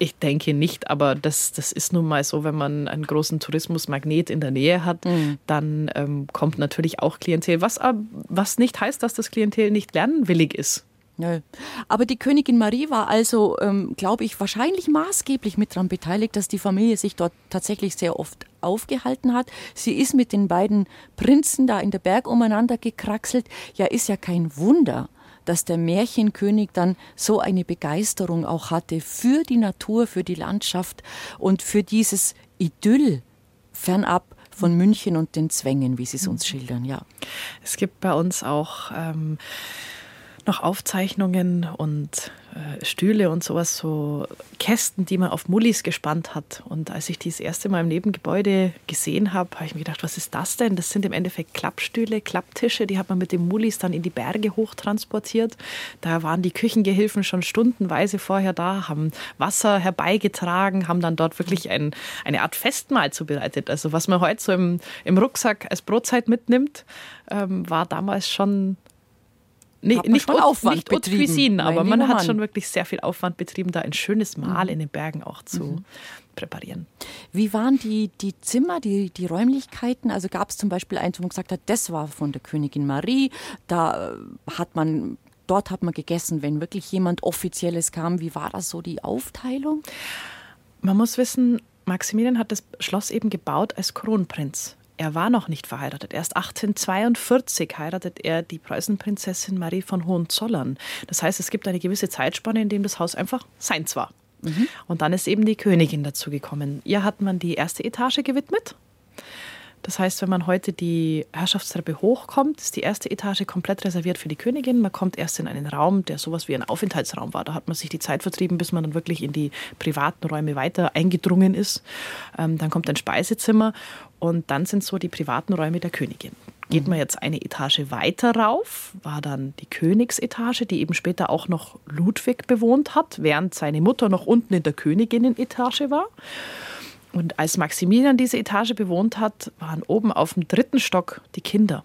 Ich denke nicht, aber das, das ist nun mal so, wenn man einen großen Tourismusmagnet in der Nähe hat, mhm. dann ähm, kommt natürlich auch Klientel, was, was nicht heißt, dass das Klientel nicht lernwillig ist. Nö. Aber die Königin Marie war also, ähm, glaube ich, wahrscheinlich maßgeblich mit daran beteiligt, dass die Familie sich dort tatsächlich sehr oft aufgehalten hat. Sie ist mit den beiden Prinzen da in der Berg umeinander gekraxelt. Ja, ist ja kein Wunder, dass der Märchenkönig dann so eine Begeisterung auch hatte für die Natur, für die Landschaft und für dieses Idyll fernab von München und den Zwängen, wie Sie es uns schildern, ja. Es gibt bei uns auch ähm, noch Aufzeichnungen und äh, Stühle und sowas, so Kästen, die man auf Mullis gespannt hat. Und als ich die das erste Mal im Nebengebäude gesehen habe, habe ich mir gedacht, was ist das denn? Das sind im Endeffekt Klappstühle, Klapptische, die hat man mit den Mullis dann in die Berge hochtransportiert. Da waren die Küchengehilfen schon stundenweise vorher da, haben Wasser herbeigetragen, haben dann dort wirklich ein, eine Art Festmahl zubereitet. Also was man heute so im, im Rucksack als Brotzeit mitnimmt, ähm, war damals schon nicht, nicht, Aufwand nicht betrieben. Cuisine, aber man hat Mann. schon wirklich sehr viel Aufwand betrieben, da ein schönes Mahl mhm. in den Bergen auch zu mhm. präparieren. Wie waren die, die Zimmer, die, die Räumlichkeiten? Also gab es zum Beispiel eins, wo man gesagt hat, das war von der Königin Marie, da äh, hat man dort hat man gegessen, wenn wirklich jemand Offizielles kam. Wie war das so die Aufteilung? Man muss wissen, Maximilian hat das Schloss eben gebaut als Kronprinz. Er war noch nicht verheiratet. Erst 1842 heiratet er die Preußenprinzessin Marie von Hohenzollern. Das heißt, es gibt eine gewisse Zeitspanne, in dem das Haus einfach seins war. Mhm. Und dann ist eben die Königin dazugekommen. Ihr hat man die erste Etage gewidmet. Das heißt, wenn man heute die Herrschaftstreppe hochkommt, ist die erste Etage komplett reserviert für die Königin. Man kommt erst in einen Raum, der sowas wie ein Aufenthaltsraum war. Da hat man sich die Zeit vertrieben, bis man dann wirklich in die privaten Räume weiter eingedrungen ist. Ähm, dann kommt ein Speisezimmer und dann sind so die privaten Räume der Königin. Geht man jetzt eine Etage weiter rauf, war dann die Königsetage, die eben später auch noch Ludwig bewohnt hat, während seine Mutter noch unten in der Königinnenetage war. Und als Maximilian diese Etage bewohnt hat, waren oben auf dem dritten Stock die Kinder.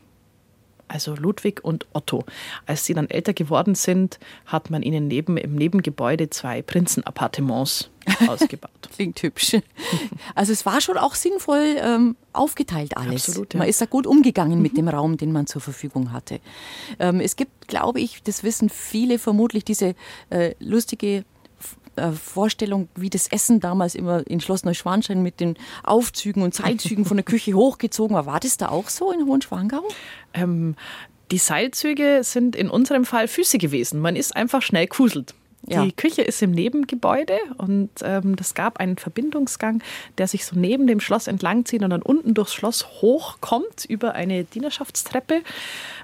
Also Ludwig und Otto. Als sie dann älter geworden sind, hat man ihnen neben, im Nebengebäude zwei Prinzenappartements ausgebaut. Klingt hübsch. Also es war schon auch sinnvoll ähm, aufgeteilt alles. Absolut, ja. Man ist da gut umgegangen mit dem Raum, den man zur Verfügung hatte. Ähm, es gibt, glaube ich, das wissen viele vermutlich, diese äh, lustige äh, Vorstellung, wie das Essen damals immer in Schloss Neuschwanstein mit den Aufzügen und Seilzügen von der Küche hochgezogen war. War das da auch so in Hohenschwangau? Ähm, die Seilzüge sind in unserem Fall Füße gewesen. Man ist einfach schnell kuselt. Ja. Die Küche ist im Nebengebäude und ähm, das gab einen Verbindungsgang, der sich so neben dem Schloss entlangzieht und dann unten durchs Schloss hochkommt über eine Dienerschaftstreppe.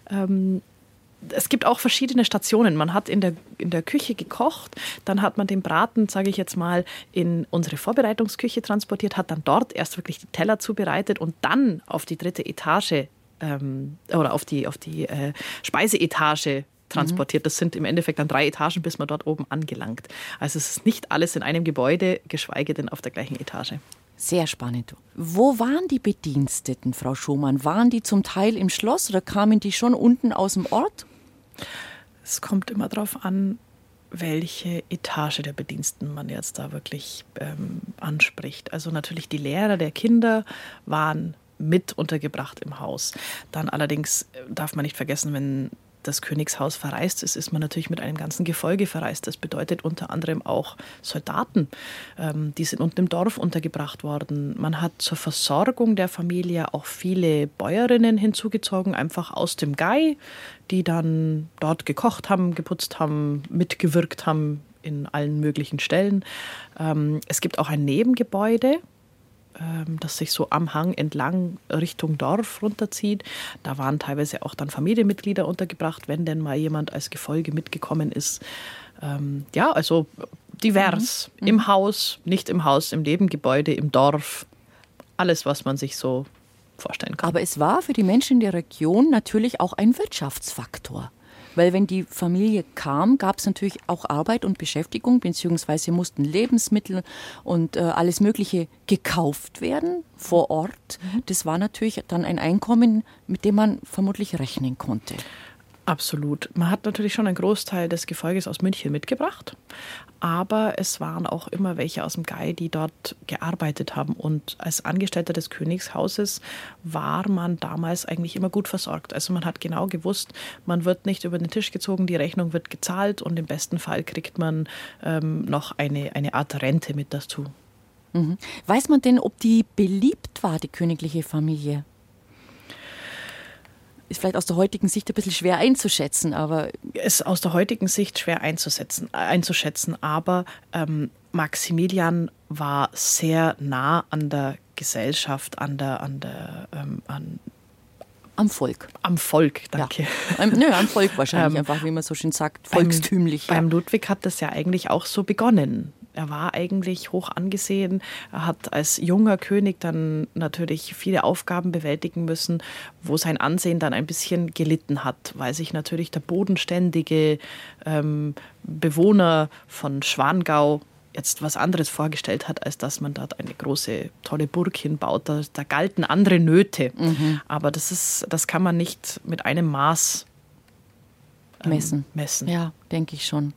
Ähm, es gibt auch verschiedene Stationen. Man hat in der, in der Küche gekocht, dann hat man den Braten, sage ich jetzt mal, in unsere Vorbereitungsküche transportiert, hat dann dort erst wirklich die Teller zubereitet und dann auf die dritte Etage ähm, oder auf die, auf die äh, Speiseetage transportiert. Das sind im Endeffekt dann drei Etagen, bis man dort oben angelangt. Also es ist nicht alles in einem Gebäude, geschweige denn auf der gleichen Etage. Sehr spannend. Wo waren die Bediensteten, Frau Schumann? Waren die zum Teil im Schloss oder kamen die schon unten aus dem Ort? Es kommt immer darauf an, welche Etage der Bediensten man jetzt da wirklich ähm, anspricht. Also natürlich die Lehrer der Kinder waren mit untergebracht im Haus. Dann allerdings äh, darf man nicht vergessen, wenn das Königshaus verreist ist, ist man natürlich mit einem ganzen Gefolge verreist. Das bedeutet unter anderem auch Soldaten. Ähm, die sind unten im Dorf untergebracht worden. Man hat zur Versorgung der Familie auch viele Bäuerinnen hinzugezogen, einfach aus dem Gai, die dann dort gekocht haben, geputzt haben, mitgewirkt haben in allen möglichen Stellen. Ähm, es gibt auch ein Nebengebäude, ähm, das sich so am Hang entlang Richtung Dorf runterzieht. Da waren teilweise auch dann Familienmitglieder untergebracht, wenn denn mal jemand als Gefolge mitgekommen ist. Ähm, ja, also divers. Mhm. Im mhm. Haus, nicht im Haus, im Nebengebäude, im Dorf. Alles, was man sich so vorstellen kann. Aber es war für die Menschen in der Region natürlich auch ein Wirtschaftsfaktor. Weil wenn die Familie kam, gab es natürlich auch Arbeit und Beschäftigung, beziehungsweise mussten Lebensmittel und äh, alles Mögliche gekauft werden vor Ort. Mhm. Das war natürlich dann ein Einkommen, mit dem man vermutlich rechnen konnte. Absolut. Man hat natürlich schon einen Großteil des Gefolges aus München mitgebracht, aber es waren auch immer welche aus dem Gai, die dort gearbeitet haben. Und als Angestellter des Königshauses war man damals eigentlich immer gut versorgt. Also man hat genau gewusst, man wird nicht über den Tisch gezogen, die Rechnung wird gezahlt und im besten Fall kriegt man ähm, noch eine, eine Art Rente mit dazu. Mhm. Weiß man denn, ob die beliebt war, die königliche Familie? Ist vielleicht aus der heutigen Sicht ein bisschen schwer einzuschätzen, aber. Ist aus der heutigen Sicht schwer einzusetzen, einzuschätzen, aber ähm, Maximilian war sehr nah an der Gesellschaft, an der, an der, ähm, an am Volk. Am Volk, danke. Ja. Nö, am Volk wahrscheinlich, ähm, einfach wie man so schön sagt, volkstümlich. Beim, ja. beim Ludwig hat das ja eigentlich auch so begonnen er war eigentlich hoch angesehen. Er hat als junger König dann natürlich viele Aufgaben bewältigen müssen, wo sein Ansehen dann ein bisschen gelitten hat, weil sich natürlich der bodenständige ähm, Bewohner von Schwangau jetzt was anderes vorgestellt hat, als dass man dort eine große, tolle Burg hinbaut. Da, da galten andere Nöte. Mhm. Aber das, ist, das kann man nicht mit einem Maß ähm, messen. messen. Ja, denke ich schon.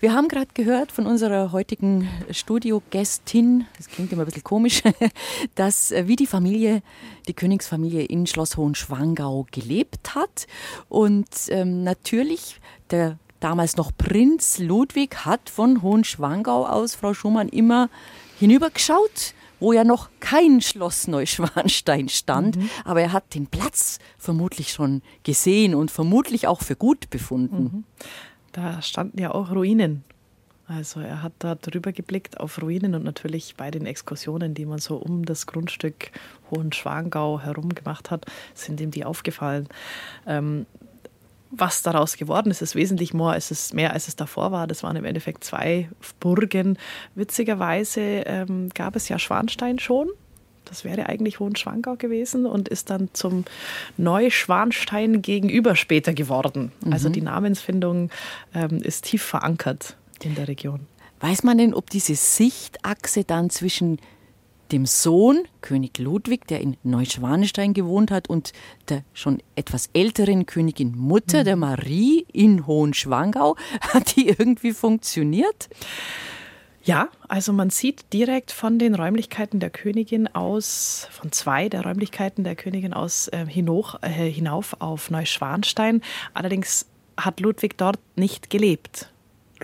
Wir haben gerade gehört von unserer heutigen Studiogästin, das klingt immer ein bisschen komisch, dass äh, wie die Familie, die Königsfamilie in Schloss Hohenschwangau gelebt hat. Und ähm, natürlich der damals noch Prinz Ludwig hat von Hohenschwangau aus, Frau Schumann, immer hinübergeschaut wo ja noch kein Schloss Neuschwanstein stand, mhm. aber er hat den Platz vermutlich schon gesehen und vermutlich auch für gut befunden. Mhm. Da standen ja auch Ruinen. Also er hat da drüber geblickt auf Ruinen und natürlich bei den Exkursionen, die man so um das Grundstück Hohenschwangau herum gemacht hat, sind ihm die aufgefallen. Ähm, was daraus geworden ist, ist wesentlich mehr als, es, mehr, als es davor war. Das waren im Endeffekt zwei Burgen. Witzigerweise ähm, gab es ja Schwanstein schon. Das wäre eigentlich Hohenschwangau gewesen und ist dann zum Neuschwanstein gegenüber später geworden. Also mhm. Also die Namensfindung ähm, ist tief verankert in der Region. Weiß man denn, ob diese Sichtachse dann zwischen dem Sohn, König Ludwig, der in Neuschwanstein gewohnt hat, und der schon etwas älteren Königin Mutter, mhm. der Marie, in Hohenschwangau. Hat die irgendwie funktioniert? Ja, also man sieht direkt von den Räumlichkeiten der Königin aus, von zwei der Räumlichkeiten der Königin aus äh, hinauf, äh, hinauf auf Neuschwanstein. Allerdings hat Ludwig dort nicht gelebt.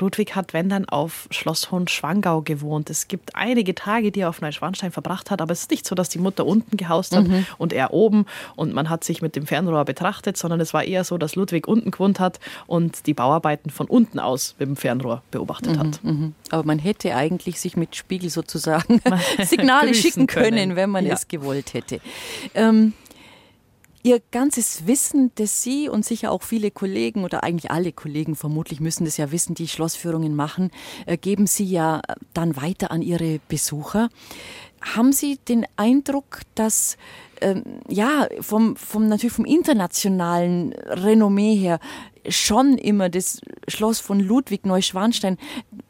Ludwig hat, wenn dann, auf Schloss Hohenschwangau gewohnt. Es gibt einige Tage, die er auf Neuschwanstein verbracht hat, aber es ist nicht so, dass die Mutter unten gehaust hat mhm. und er oben und man hat sich mit dem Fernrohr betrachtet, sondern es war eher so, dass Ludwig unten gewohnt hat und die Bauarbeiten von unten aus mit dem Fernrohr beobachtet mhm, hat. Mhm. Aber man hätte eigentlich sich mit Spiegel sozusagen Signale schicken können, können, wenn man ja. es gewollt hätte. Ähm, Ihr ganzes Wissen, das Sie und sicher auch viele Kollegen oder eigentlich alle Kollegen vermutlich müssen das ja wissen, die Schlossführungen machen, äh, geben Sie ja dann weiter an Ihre Besucher. Haben Sie den Eindruck, dass ähm, ja, vom, vom, natürlich vom internationalen Renommee her schon immer das Schloss von Ludwig Neuschwanstein,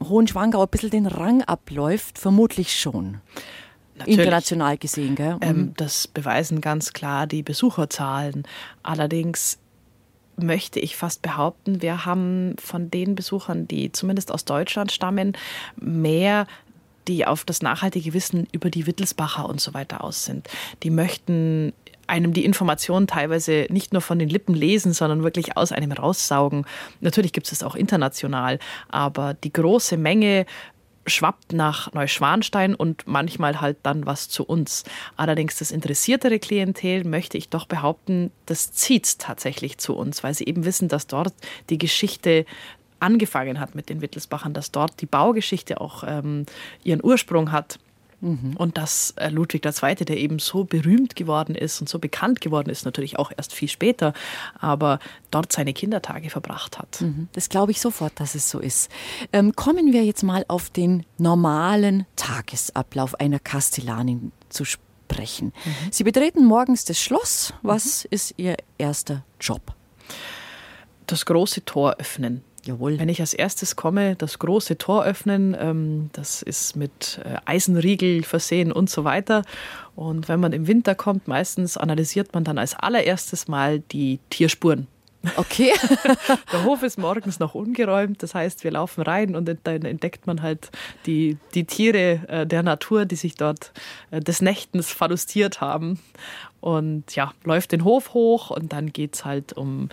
Hohenschwangau ein bisschen den Rang abläuft, vermutlich schon. Natürlich. International gesehen, gell? Ähm, mhm. das beweisen ganz klar die Besucherzahlen. Allerdings möchte ich fast behaupten, wir haben von den Besuchern, die zumindest aus Deutschland stammen, mehr die auf das nachhaltige Wissen über die Wittelsbacher und so weiter aus sind. Die möchten einem die Informationen teilweise nicht nur von den Lippen lesen, sondern wirklich aus einem raussaugen. Natürlich gibt es es auch international, aber die große Menge schwappt nach Neuschwanstein und manchmal halt dann was zu uns. Allerdings das interessiertere Klientel, möchte ich doch behaupten, das zieht tatsächlich zu uns, weil sie eben wissen, dass dort die Geschichte angefangen hat mit den Wittelsbachern, dass dort die Baugeschichte auch ähm, ihren Ursprung hat. Mhm. Und dass äh, Ludwig II., der eben so berühmt geworden ist und so bekannt geworden ist, natürlich auch erst viel später, aber dort seine Kindertage verbracht hat. Mhm. Das glaube ich sofort, dass es so ist. Ähm, kommen wir jetzt mal auf den normalen Tagesablauf einer Kastellanin zu sprechen. Mhm. Sie betreten morgens das Schloss. Was mhm. ist Ihr erster Job? Das große Tor öffnen. Jawohl. Wenn ich als erstes komme, das große Tor öffnen, ähm, das ist mit äh, Eisenriegel versehen und so weiter. Und wenn man im Winter kommt, meistens analysiert man dann als allererstes mal die Tierspuren. Okay. Der Hof ist morgens noch ungeräumt, das heißt, wir laufen rein und dann entdeckt man halt die, die Tiere äh, der Natur, die sich dort äh, des Nächtens verlustiert haben und ja, läuft den Hof hoch und dann geht es halt um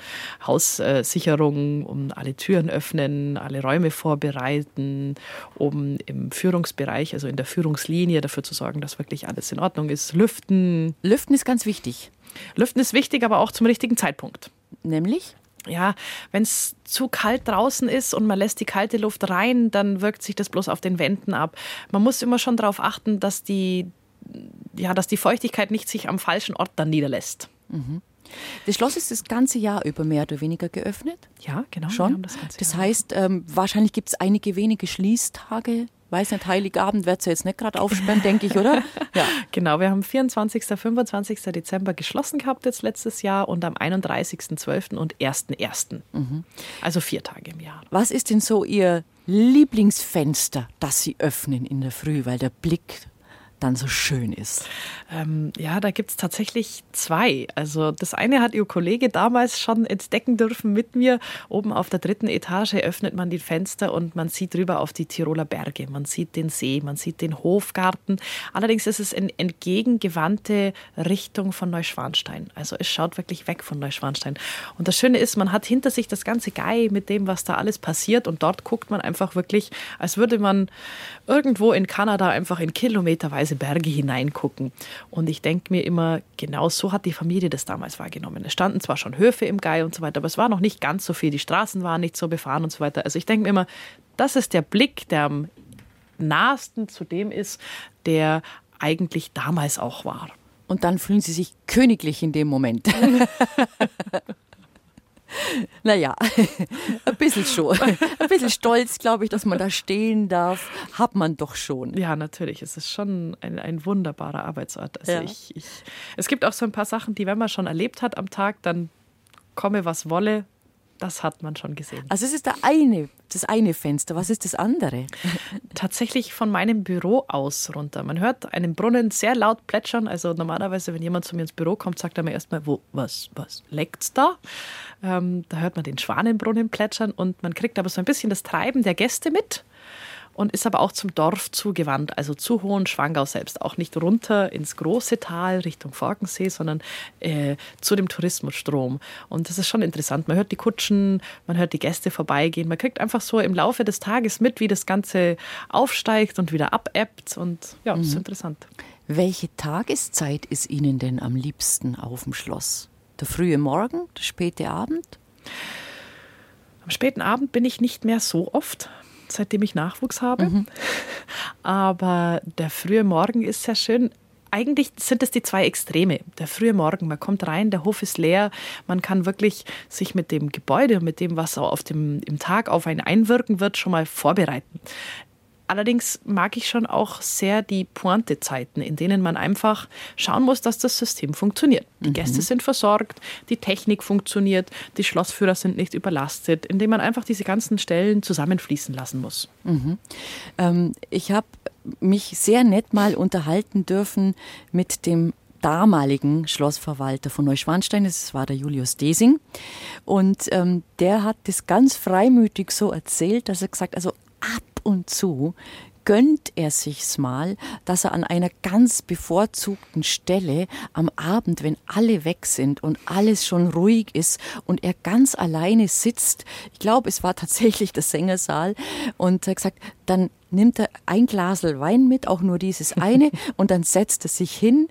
Haussicherung, um alle Türen öffnen, alle Räume vorbereiten, um im Führungsbereich, also in der Führungslinie dafür zu sorgen, dass wirklich alles in Ordnung ist. Lüften. Lüften ist ganz wichtig. Lüften ist wichtig, aber auch zum richtigen Zeitpunkt. Nämlich? ja, wenn es zu kalt draußen ist und man lässt die kalte Luft rein, dann wirkt sich das bloß auf den Wänden ab. Man muss immer schon darauf achten, dass die, ja, dass die Feuchtigkeit nicht sich am falschen Ort dann niederlässt. Mhm. Das Schloss ist das ganze Jahr über mehr oder weniger geöffnet? Ja, genau. Schon. das, das heißt, ähm, wahrscheinlich gibt es einige wenige Schließtage. Weiß nicht, Heiligabend wird es jetzt nicht gerade aufsperren, denke ich, oder? Ja. Genau, wir haben 24., 25. Dezember geschlossen gehabt jetzt letztes Jahr und am 31.12. und 1.1. Mhm. Also vier Tage im Jahr. Was ist denn so Ihr Lieblingsfenster, das Sie öffnen in der Früh, weil der Blick dann so schön ist? Ähm, ja, da gibt es tatsächlich zwei. Also das eine hat Ihr Kollege damals schon entdecken dürfen mit mir. Oben auf der dritten Etage öffnet man die Fenster und man sieht rüber auf die Tiroler Berge. Man sieht den See, man sieht den Hofgarten. Allerdings ist es in entgegengewandte Richtung von Neuschwanstein. Also es schaut wirklich weg von Neuschwanstein. Und das Schöne ist, man hat hinter sich das ganze Gei mit dem, was da alles passiert. Und dort guckt man einfach wirklich, als würde man irgendwo in Kanada einfach in kilometerweise Berge hineingucken. Und ich denke mir immer, genau so hat die Familie das damals wahrgenommen. Es standen zwar schon Höfe im Gai und so weiter, aber es war noch nicht ganz so viel. Die Straßen waren nicht so befahren und so weiter. Also ich denke mir immer, das ist der Blick, der am nahesten zu dem ist, der eigentlich damals auch war. Und dann fühlen Sie sich königlich in dem Moment. Naja, ein bisschen schon. Ein bisschen stolz, glaube ich, dass man da stehen darf, hat man doch schon. Ja, natürlich. Es ist schon ein, ein wunderbarer Arbeitsort. Also ja. ich, ich, es gibt auch so ein paar Sachen, die, wenn man schon erlebt hat am Tag, dann komme, was wolle, das hat man schon gesehen. Also es ist der eine, das eine Fenster. Was ist das andere? Tatsächlich von meinem Büro aus runter. Man hört einen Brunnen sehr laut plätschern. Also normalerweise, wenn jemand zu mir ins Büro kommt, sagt er mir erstmal, wo, was, was leckt's da? Ähm, da hört man den Schwanenbrunnen plätschern und man kriegt aber so ein bisschen das Treiben der Gäste mit und ist aber auch zum Dorf zugewandt, also zu Hohenschwangau selbst, auch nicht runter ins große Tal Richtung Forkensee, sondern äh, zu dem Tourismusstrom. Und das ist schon interessant. Man hört die Kutschen, man hört die Gäste vorbeigehen, man kriegt einfach so im Laufe des Tages mit, wie das Ganze aufsteigt und wieder abebbt und ja, mhm. das ist interessant. Welche Tageszeit ist Ihnen denn am liebsten auf dem Schloss? Der frühe Morgen, der späte Abend? Am späten Abend bin ich nicht mehr so oft seitdem ich Nachwuchs habe. Mhm. Aber der frühe Morgen ist sehr schön. Eigentlich sind es die zwei Extreme. Der frühe Morgen, man kommt rein, der Hof ist leer, man kann wirklich sich mit dem Gebäude und mit dem, was auf dem, im Tag auf einen einwirken wird, schon mal vorbereiten Allerdings mag ich schon auch sehr die Pointe-Zeiten, in denen man einfach schauen muss, dass das System funktioniert. Die mhm. Gäste sind versorgt, die Technik funktioniert, die Schlossführer sind nicht überlastet, indem man einfach diese ganzen Stellen zusammenfließen lassen muss. Mhm. Ähm, ich habe mich sehr nett mal unterhalten dürfen mit dem damaligen Schlossverwalter von Neuschwanstein, das war der Julius Desing. Und ähm, der hat das ganz freimütig so erzählt, dass er gesagt, also ab und zu gönnt er sich's mal, dass er an einer ganz bevorzugten Stelle am Abend, wenn alle weg sind und alles schon ruhig ist und er ganz alleine sitzt, ich glaube, es war tatsächlich der Sängersaal, und er gesagt, dann nimmt er ein Glasel Wein mit, auch nur dieses eine, und dann setzt er sich hin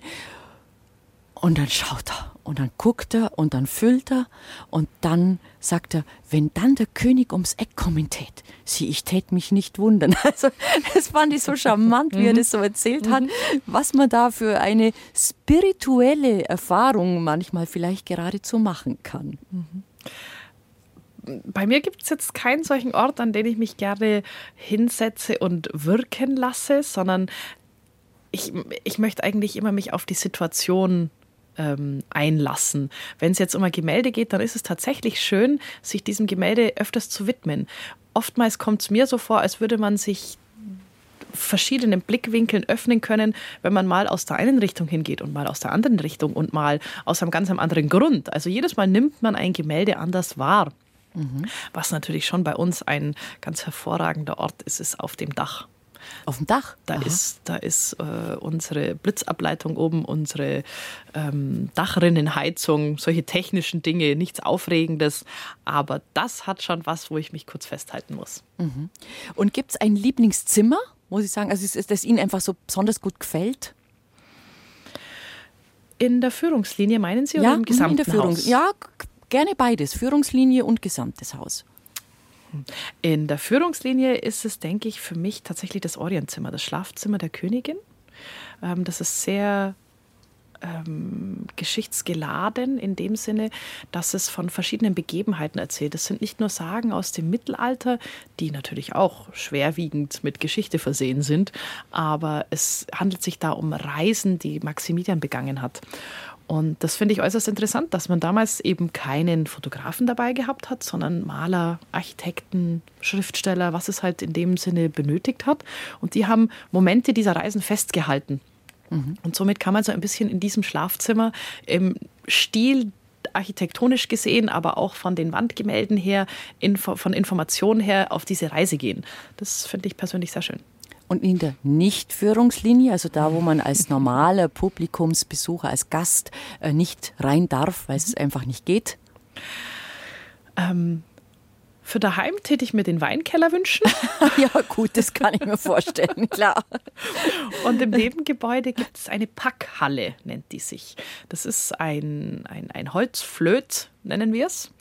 und dann schaut er und dann guckt er und dann füllt er und dann sagt er, wenn dann der König ums Eck kommentiert, sieh, ich tät mich nicht wundern. Also das fand ich so charmant, wie er mhm. das so erzählt hat, mhm. was man da für eine spirituelle Erfahrung manchmal vielleicht geradezu machen kann. Mhm bei mir gibt es jetzt keinen solchen Ort, an den ich mich gerne hinsetze und wirken lasse, sondern ich, ich möchte eigentlich immer mich auf die Situation ähm, einlassen. Wenn es jetzt um ein Gemälde geht, dann ist es tatsächlich schön, sich diesem Gemälde öfters zu widmen. Oftmals kommt es mir so vor, als würde man sich verschiedenen Blickwinkeln öffnen können, wenn man mal aus der einen Richtung hingeht und mal aus der anderen Richtung und mal aus einem ganz anderen Grund. Also jedes Mal nimmt man ein Gemälde anders wahr. Mhm. Was natürlich schon bei uns ein ganz hervorragender Ort ist, ist auf dem Dach. Auf dem Dach? Da Aha. ist, da ist äh, unsere Blitzableitung oben, unsere ähm, Dachrinnenheizung, solche technischen Dinge, nichts Aufregendes. Aber das hat schon was, wo ich mich kurz festhalten muss. Mhm. Und gibt es ein Lieblingszimmer, muss ich sagen, also ist, das Ihnen einfach so besonders gut gefällt? In der Führungslinie meinen Sie oder ja, im gesamten in der Führung. Haus? Ja, gerne beides, Führungslinie und gesamtes Haus. In der Führungslinie ist es, denke ich, für mich tatsächlich das Orientzimmer, das Schlafzimmer der Königin. Ähm, das ist sehr ähm, geschichtsgeladen in dem Sinne, dass es von verschiedenen Begebenheiten erzählt. Es sind nicht nur Sagen aus dem Mittelalter, die natürlich auch schwerwiegend mit Geschichte versehen sind, aber es handelt sich da um Reisen, die Maximilian begangen hat. Und das finde ich äußerst interessant, dass man damals eben keinen Fotografen dabei gehabt hat, sondern Maler, Architekten, Schriftsteller, was es halt in dem Sinne benötigt hat. Und die haben Momente dieser Reisen festgehalten. Mhm. Und somit kann man so ein bisschen in diesem Schlafzimmer im Stil architektonisch gesehen, aber auch von den Wandgemälden her, von Informationen her auf diese Reise gehen. Das finde ich persönlich sehr schön. Und in der Nichtführungslinie, also da, wo man als normaler Publikumsbesucher, als Gast äh, nicht rein darf, weil es einfach nicht geht? Ähm, für daheim täte ich mir den Weinkeller wünschen. ja, gut, das kann ich mir vorstellen, klar. Und im Nebengebäude gibt es eine Packhalle, nennt die sich. Das ist ein, ein, ein Holzflöt, nennen wir es.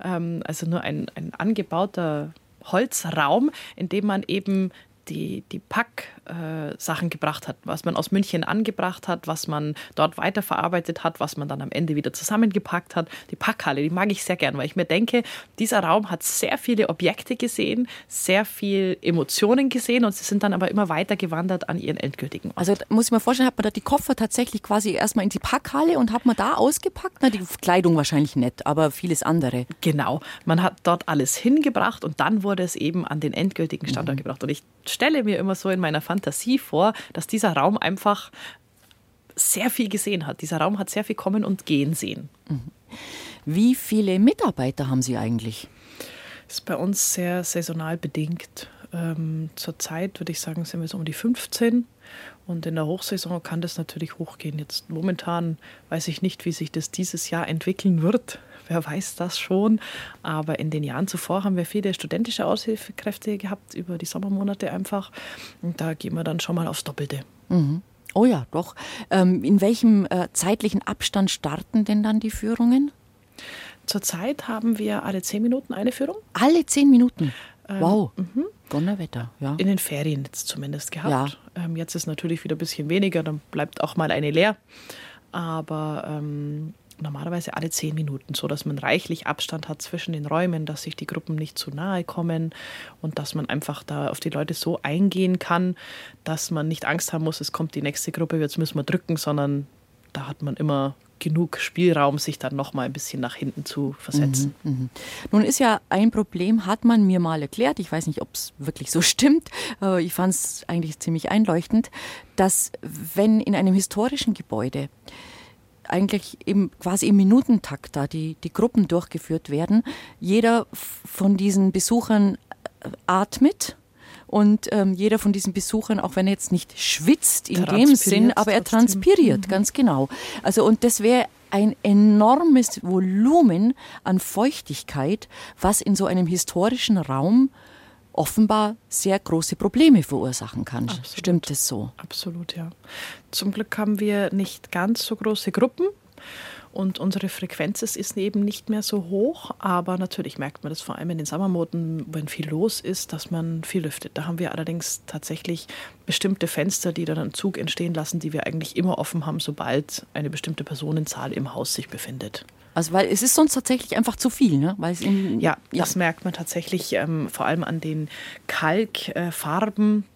Ähm, also nur ein, ein angebauter Holzraum, in dem man eben die, die Pack-Sachen äh, gebracht hat, was man aus München angebracht hat, was man dort weiterverarbeitet hat, was man dann am Ende wieder zusammengepackt hat. Die Packhalle, die mag ich sehr gern, weil ich mir denke, dieser Raum hat sehr viele Objekte gesehen, sehr viel Emotionen gesehen und sie sind dann aber immer weiter gewandert an ihren endgültigen Ort. Also muss ich mir vorstellen, hat man da die Koffer tatsächlich quasi erstmal in die Packhalle und hat man da ausgepackt? Na, die Kleidung wahrscheinlich nicht, aber vieles andere. Genau, man hat dort alles hingebracht und dann wurde es eben an den endgültigen Standort mhm. gebracht. Und ich stelle mir immer so in meiner Fantasie vor, dass dieser Raum einfach sehr viel gesehen hat. Dieser Raum hat sehr viel kommen und gehen sehen. Mhm. Wie viele Mitarbeiter haben Sie eigentlich? Das ist bei uns sehr saisonal bedingt. Ähm, Zurzeit würde ich sagen, sind wir so um die 15. Und in der Hochsaison kann das natürlich hochgehen. Jetzt momentan weiß ich nicht, wie sich das dieses Jahr entwickeln wird wer weiß das schon. Aber in den Jahren zuvor haben wir viele studentische Aushilfekräfte gehabt, über die Sommermonate einfach. Und da gehen wir dann schon mal aufs Doppelte. Mhm. Oh ja, doch. Ähm, in welchem äh, zeitlichen Abstand starten denn dann die Führungen? Zurzeit haben wir alle zehn Minuten eine Führung. Alle zehn Minuten? Ähm, wow. Mhm. Donnerwetter, ja. In den Ferien jetzt zumindest gehabt. Ja. Ähm, jetzt ist natürlich wieder ein bisschen weniger, dann bleibt auch mal eine leer. Aber ähm, normalerweise alle zehn Minuten, so dass man reichlich Abstand hat zwischen den Räumen, dass sich die Gruppen nicht zu nahe kommen und dass man einfach da auf die Leute so eingehen kann, dass man nicht Angst haben muss, es kommt die nächste Gruppe, jetzt müssen wir drücken, sondern da hat man immer genug Spielraum, sich dann noch mal ein bisschen nach hinten zu versetzen. Mhm, mh. Nun ist ja ein Problem, hat man mir mal erklärt, ich weiß nicht, ob es wirklich so stimmt, ich fand es eigentlich ziemlich einleuchtend, dass wenn in einem historischen Gebäude eigentlich im, quasi im Minutentakt da die, die Gruppen durchgeführt werden. Jeder von diesen Besuchern äh, atmet und ähm, jeder von diesen Besuchern, auch wenn er jetzt nicht schwitzt in dem Sinn, aber er transpiriert, mhm. ganz genau. Also und das wäre ein enormes Volumen an Feuchtigkeit, was in so einem historischen Raum offenbar sehr große Probleme verursachen kann. Absolut. Stimmt es so? Absolut, ja. Zum Glück haben wir nicht ganz so große Gruppen. Und unsere Frequenz ist eben nicht mehr so hoch, aber natürlich merkt man das vor allem in den Sommermonaten, wenn viel los ist, dass man viel lüftet. Da haben wir allerdings tatsächlich bestimmte Fenster, die dann einen Zug entstehen lassen, die wir eigentlich immer offen haben, sobald eine bestimmte Personenzahl im Haus sich befindet. Also weil es ist sonst tatsächlich einfach zu viel, ne? Weil es in, ja, ja, das merkt man tatsächlich ähm, vor allem an den Kalkfarben. Äh,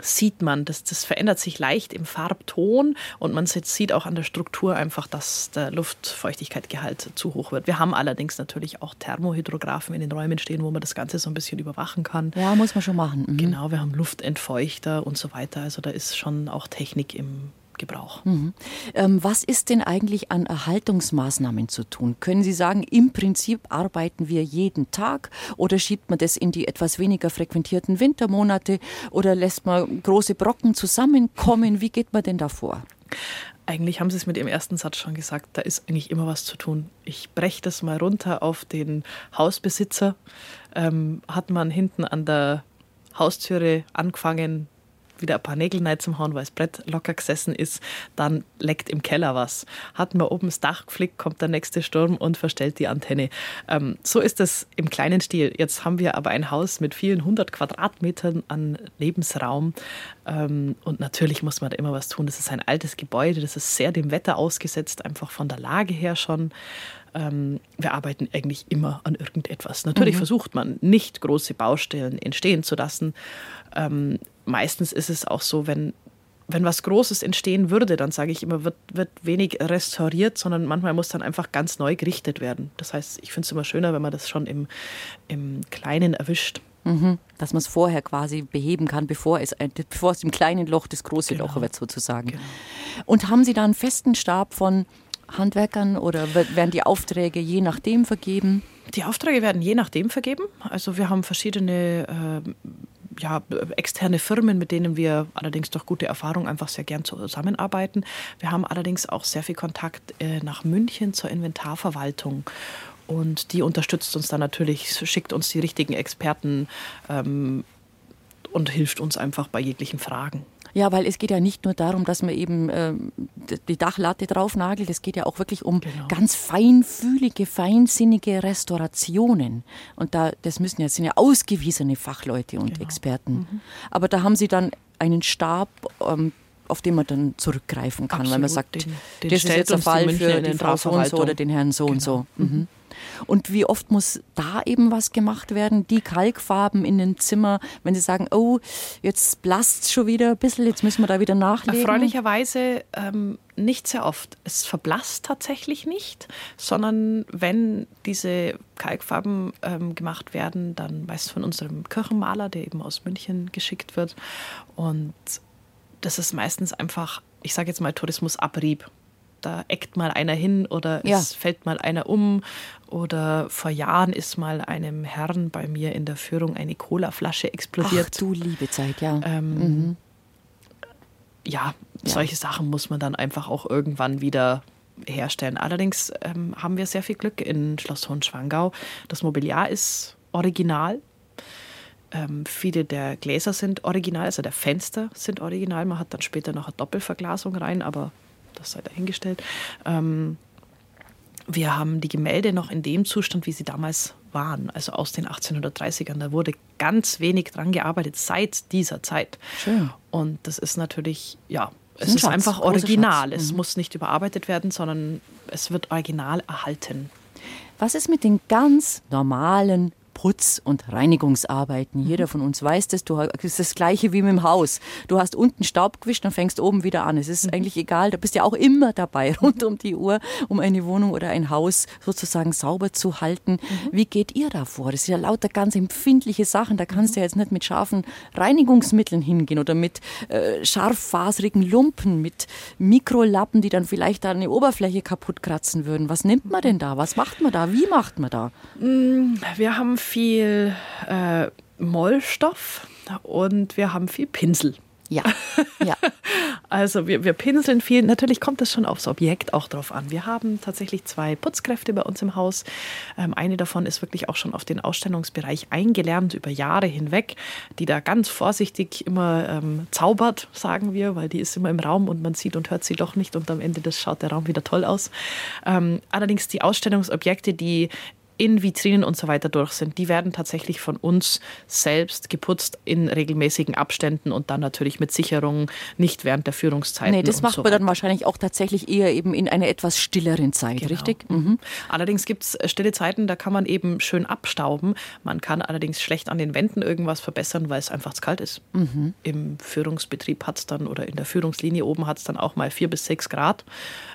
sieht man, das, das verändert sich leicht im Farbton und man sieht auch an der Struktur einfach, dass der Luftfeuchtigkeitsgehalt zu hoch wird. Wir haben allerdings natürlich auch Thermohydrographen in den Räumen stehen, wo man das Ganze so ein bisschen überwachen kann. Ja, muss man schon machen. Mhm. Genau, wir haben Luftentfeuchter und so weiter. Also da ist schon auch Technik im, Gebrauch. Mhm. Ähm, was ist denn eigentlich an Erhaltungsmaßnahmen zu tun? Können Sie sagen, im Prinzip arbeiten wir jeden Tag oder schiebt man das in die etwas weniger frequentierten Wintermonate oder lässt man große Brocken zusammenkommen? Wie geht man denn da vor? Eigentlich haben Sie es mit Ihrem ersten Satz schon gesagt, da ist eigentlich immer was zu tun. Ich breche das mal runter auf den Hausbesitzer. Ähm, hat man hinten an der Haustüre angefangen, wieder ein paar Nägel rein zum Hauen, weil das Brett locker gesessen ist, dann leckt im Keller was. Hat man oben das Dach geflickt, kommt der nächste Sturm und verstellt die Antenne. Ähm, so ist es im kleinen Stil. Jetzt haben wir aber ein Haus mit vielen hundert Quadratmetern an Lebensraum. Ähm, und natürlich muss man da immer was tun. Das ist ein altes Gebäude, das ist sehr dem Wetter ausgesetzt, einfach von der Lage her schon ähm, wir arbeiten eigentlich immer an irgendetwas. Natürlich mhm. versucht man nicht große Baustellen entstehen zu lassen. Meistens ist es auch so, wenn, wenn was Großes entstehen würde, dann sage ich immer, wird, wird wenig restauriert, sondern manchmal muss dann einfach ganz neu gerichtet werden. Das heißt, ich finde es immer schöner, wenn man das schon im, im Kleinen erwischt. Mhm, dass man es vorher quasi beheben kann, bevor es, bevor es im kleinen Loch das große genau. Loch wird sozusagen. Genau. Und haben Sie da einen festen Stab von Handwerkern oder werden die Aufträge je nachdem vergeben? Die Aufträge werden je nachdem vergeben. Also wir haben verschiedene äh, ja, externe Firmen, mit denen wir allerdings durch gute Erfahrung einfach sehr gern zusammenarbeiten. Wir haben allerdings auch sehr viel Kontakt äh, nach München zur Inventarverwaltung. Und die unterstützt uns dann natürlich, schickt uns die richtigen Experten ähm, und hilft uns einfach bei jeglichen Fragen. Ja, weil es geht ja nicht nur darum, dass man eben äh, die Dachlatte draufnagelt, es geht ja auch wirklich um genau. ganz feinfühlige, feinsinnige Restaurationen. Und da, das müssen ja, sind ja ausgewiesene Fachleute und genau. Experten. Mhm. Aber da haben Sie dann einen Stab, ähm, auf den man dann zurückgreifen kann, Absolut. weil man sagt, den, den das ist jetzt ein Fall für die Frau so und so oder den Herrn so genau. und so. Mhm. Und wie oft muss da eben was gemacht werden? Die Kalkfarben in den Zimmer, wenn Sie sagen, oh, jetzt blasst schon wieder ein bisschen, jetzt müssen wir da wieder nachlegen. Erfreulicherweise ähm, nicht sehr oft. Es verblasst tatsächlich nicht, sondern wenn diese Kalkfarben ähm, gemacht werden, dann meist von unserem Kirchenmaler, der eben aus München geschickt wird. Und das ist meistens einfach, ich sage jetzt mal Tourismusabrieb da eckt mal einer hin oder ja. es fällt mal einer um. Oder vor Jahren ist mal einem Herrn bei mir in der Führung eine Colaflasche explodiert. Ach du liebe Zeit, ja. Ähm, mhm. ja, ja, solche Sachen muss man dann einfach auch irgendwann wieder herstellen. Allerdings ähm, haben wir sehr viel Glück in Schloss Hohenschwangau. Das Mobiliar ist original. Ähm, viele der Gläser sind original, also der Fenster sind original. Man hat dann später noch eine Doppelverglasung rein, aber das sei dahingestellt. Ähm, wir haben die Gemälde noch in dem Zustand, wie sie damals waren, also aus den 1830ern. Da wurde ganz wenig dran gearbeitet seit dieser Zeit. Schön. Und das ist natürlich, ja, es ist Schatz, einfach original. Es mhm. muss nicht überarbeitet werden, sondern es wird original erhalten. Was ist mit den ganz normalen Putz- und Reinigungsarbeiten. Mhm. Jeder von uns weiß das. Du, das ist das Gleiche wie mit dem Haus. Du hast unten Staub gewischt und fängst oben wieder an. Es ist mhm. eigentlich egal. Du bist ja auch immer dabei, rund um die Uhr, um eine Wohnung oder ein Haus sozusagen sauber zu halten. Mhm. Wie geht ihr da vor? Das sind ja lauter ganz empfindliche Sachen. Da kannst du ja jetzt nicht mit scharfen Reinigungsmitteln hingehen oder mit äh, scharffaserigen Lumpen, mit Mikrolappen, die dann vielleicht da eine Oberfläche kaputt kratzen würden. Was nimmt man denn da? Was macht man da? Wie macht man da? Mm, wir haben viel äh, Mollstoff und wir haben viel Pinsel. Ja, ja. also wir, wir pinseln viel. Natürlich kommt das schon aufs Objekt auch drauf an. Wir haben tatsächlich zwei Putzkräfte bei uns im Haus. Ähm, eine davon ist wirklich auch schon auf den Ausstellungsbereich eingelernt über Jahre hinweg, die da ganz vorsichtig immer ähm, zaubert, sagen wir, weil die ist immer im Raum und man sieht und hört sie doch nicht und am Ende des schaut der Raum wieder toll aus. Ähm, allerdings die Ausstellungsobjekte, die in Vitrinen und so weiter durch sind, die werden tatsächlich von uns selbst geputzt in regelmäßigen Abständen und dann natürlich mit Sicherung, nicht während der Führungszeit. Nee, das macht so man dann wahrscheinlich auch tatsächlich eher eben in einer etwas stilleren Zeit, genau. richtig? Mhm. Allerdings gibt es äh, stille Zeiten, da kann man eben schön abstauben. Man kann allerdings schlecht an den Wänden irgendwas verbessern, weil es einfach zu kalt ist. Mhm. Im Führungsbetrieb hat es dann oder in der Führungslinie oben hat es dann auch mal vier bis sechs Grad.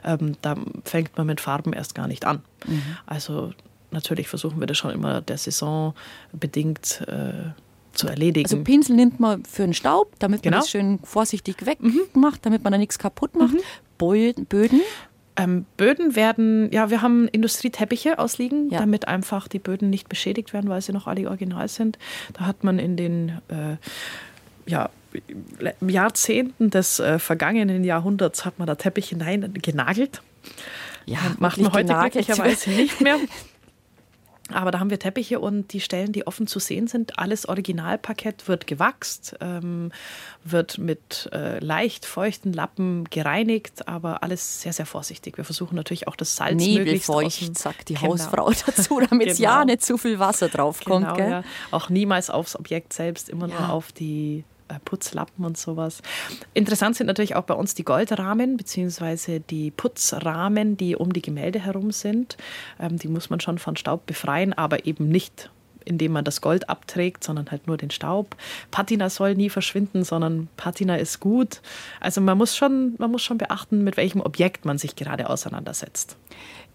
Ähm, da fängt man mit Farben erst gar nicht an. Mhm. Also natürlich versuchen wir das schon immer der Saison bedingt äh, zu erledigen. Also Pinsel nimmt man für den Staub, damit man genau. das schön vorsichtig wegmacht, mhm. damit man da nichts kaputt macht. Mhm. Böden? Ähm, Böden werden, ja, wir haben Industrieteppiche ausliegen, ja. damit einfach die Böden nicht beschädigt werden, weil sie noch alle original sind. Da hat man in den äh, ja, Jahrzehnten des äh, vergangenen Jahrhunderts hat man da Teppich hinein genagelt. Ja, macht man heute glücklicherweise nicht mehr. Aber da haben wir Teppiche und die Stellen, die offen zu sehen sind, alles Originalparkett wird gewachst, ähm, wird mit äh, leicht feuchten Lappen gereinigt, aber alles sehr, sehr vorsichtig. Wir versuchen natürlich auch das Salz Nebelfeucht, sagt die genau. Hausfrau dazu, damit genau. ja nicht zu viel Wasser draufkommt. Genau, ja. Auch niemals aufs Objekt selbst, immer ja. nur auf die Putzlappen und sowas. Interessant sind natürlich auch bei uns die Goldrahmen beziehungsweise die Putzrahmen, die um die Gemälde herum sind. Ähm, die muss man schon von Staub befreien, aber eben nicht indem man das Gold abträgt, sondern halt nur den Staub. Patina soll nie verschwinden, sondern Patina ist gut. Also man muss schon, man muss schon beachten, mit welchem Objekt man sich gerade auseinandersetzt.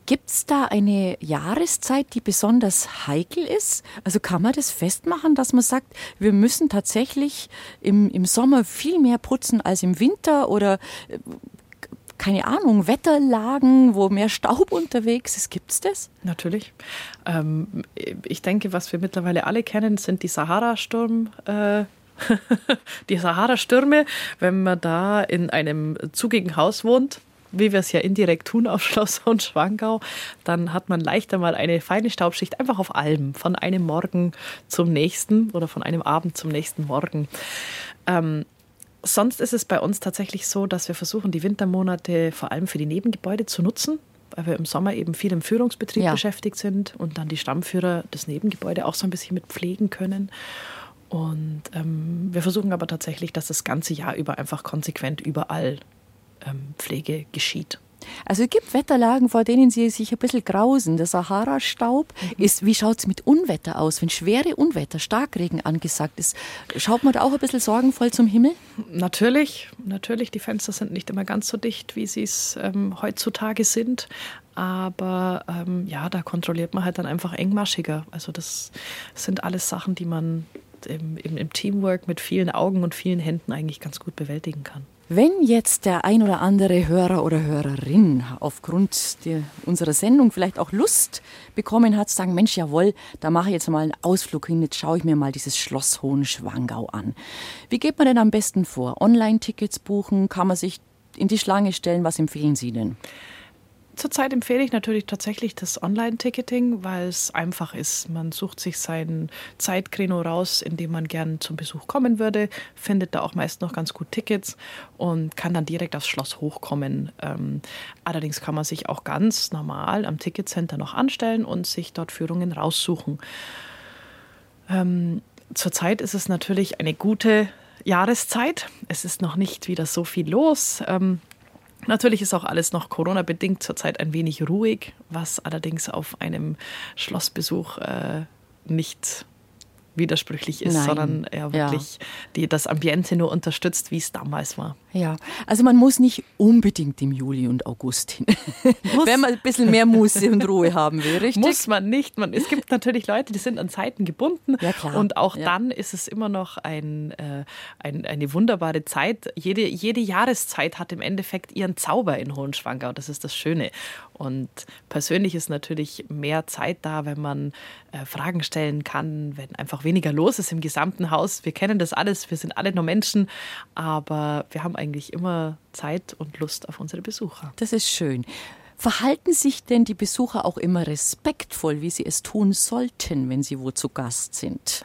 Gibt es da eine Jahreszeit, die besonders heikel ist? Also kann man das festmachen, dass man sagt, wir müssen tatsächlich im, im Sommer viel mehr putzen als im Winter oder äh, keine Ahnung, Wetterlagen, wo mehr Staub unterwegs ist. Gibt es das? Natürlich. Ähm, ich denke, was wir mittlerweile alle kennen, sind die Sahara-Sturm. Äh die Sahara-Stürme, wenn man da in einem zugigen Haus wohnt, wie wir es ja indirekt tun auf Schloss und Schwangau, dann hat man leichter mal eine feine Staubschicht einfach auf Alben, von einem Morgen zum nächsten oder von einem Abend zum nächsten Morgen. Ähm, sonst ist es bei uns tatsächlich so, dass wir versuchen, die Wintermonate vor allem für die Nebengebäude zu nutzen, weil wir im Sommer eben viel im Führungsbetrieb ja. beschäftigt sind und dann die Stammführer das Nebengebäude auch so ein bisschen mit pflegen können. Und ähm, wir versuchen aber tatsächlich, dass das ganze Jahr über einfach konsequent überall Pflege geschieht. Also es gibt Wetterlagen, vor denen Sie sich ein bisschen grausen. Der Sahara-Staub mhm. ist, wie schaut es mit Unwetter aus? Wenn schwere Unwetter, Starkregen angesagt ist, schaut man da auch ein bisschen sorgenvoll zum Himmel? Natürlich, natürlich. Die Fenster sind nicht immer ganz so dicht, wie sie es ähm, heutzutage sind. Aber ähm, ja, da kontrolliert man halt dann einfach engmaschiger. Also das sind alles Sachen, die man im, im, im Teamwork mit vielen Augen und vielen Händen eigentlich ganz gut bewältigen kann. Wenn jetzt der ein oder andere Hörer oder Hörerin aufgrund der, unserer Sendung vielleicht auch Lust bekommen hat, sagen, Mensch, jawohl, da mache ich jetzt mal einen Ausflug hin, jetzt schaue ich mir mal dieses Schloss Hohenschwangau an. Wie geht man denn am besten vor? Online-Tickets buchen? Kann man sich in die Schlange stellen? Was empfehlen Sie denn? Zurzeit empfehle ich natürlich tatsächlich das Online-Ticketing, weil es einfach ist. Man sucht sich sein Zeitkreno raus, in dem man gern zum Besuch kommen würde, findet da auch meist noch ganz gut Tickets und kann dann direkt aufs Schloss hochkommen. Ähm, allerdings kann man sich auch ganz normal am Ticketcenter noch anstellen und sich dort Führungen raussuchen. Ähm, zurzeit ist es natürlich eine gute Jahreszeit. Es ist noch nicht wieder so viel los. Ähm, Natürlich ist auch alles noch Corona-bedingt zurzeit ein wenig ruhig, was allerdings auf einem Schlossbesuch äh, nicht widersprüchlich ist, Nein. sondern er wirklich ja. die, das Ambiente nur unterstützt, wie es damals war. Ja, also man muss nicht unbedingt im Juli und August hin, wenn man ein bisschen mehr Muße und Ruhe haben will, richtig? Muss man nicht. Man, es gibt natürlich Leute, die sind an Zeiten gebunden ja, klar. und auch ja. dann ist es immer noch ein, äh, ein, eine wunderbare Zeit. Jede, jede Jahreszeit hat im Endeffekt ihren Zauber in Hohenschwangau, das ist das Schöne. Und persönlich ist natürlich mehr Zeit da, wenn man äh, Fragen stellen kann, wenn einfach weniger los ist im gesamten Haus. Wir kennen das alles, wir sind alle nur Menschen, aber wir haben eigentlich immer Zeit und Lust auf unsere Besucher. Das ist schön. Verhalten sich denn die Besucher auch immer respektvoll, wie sie es tun sollten, wenn sie wo zu Gast sind?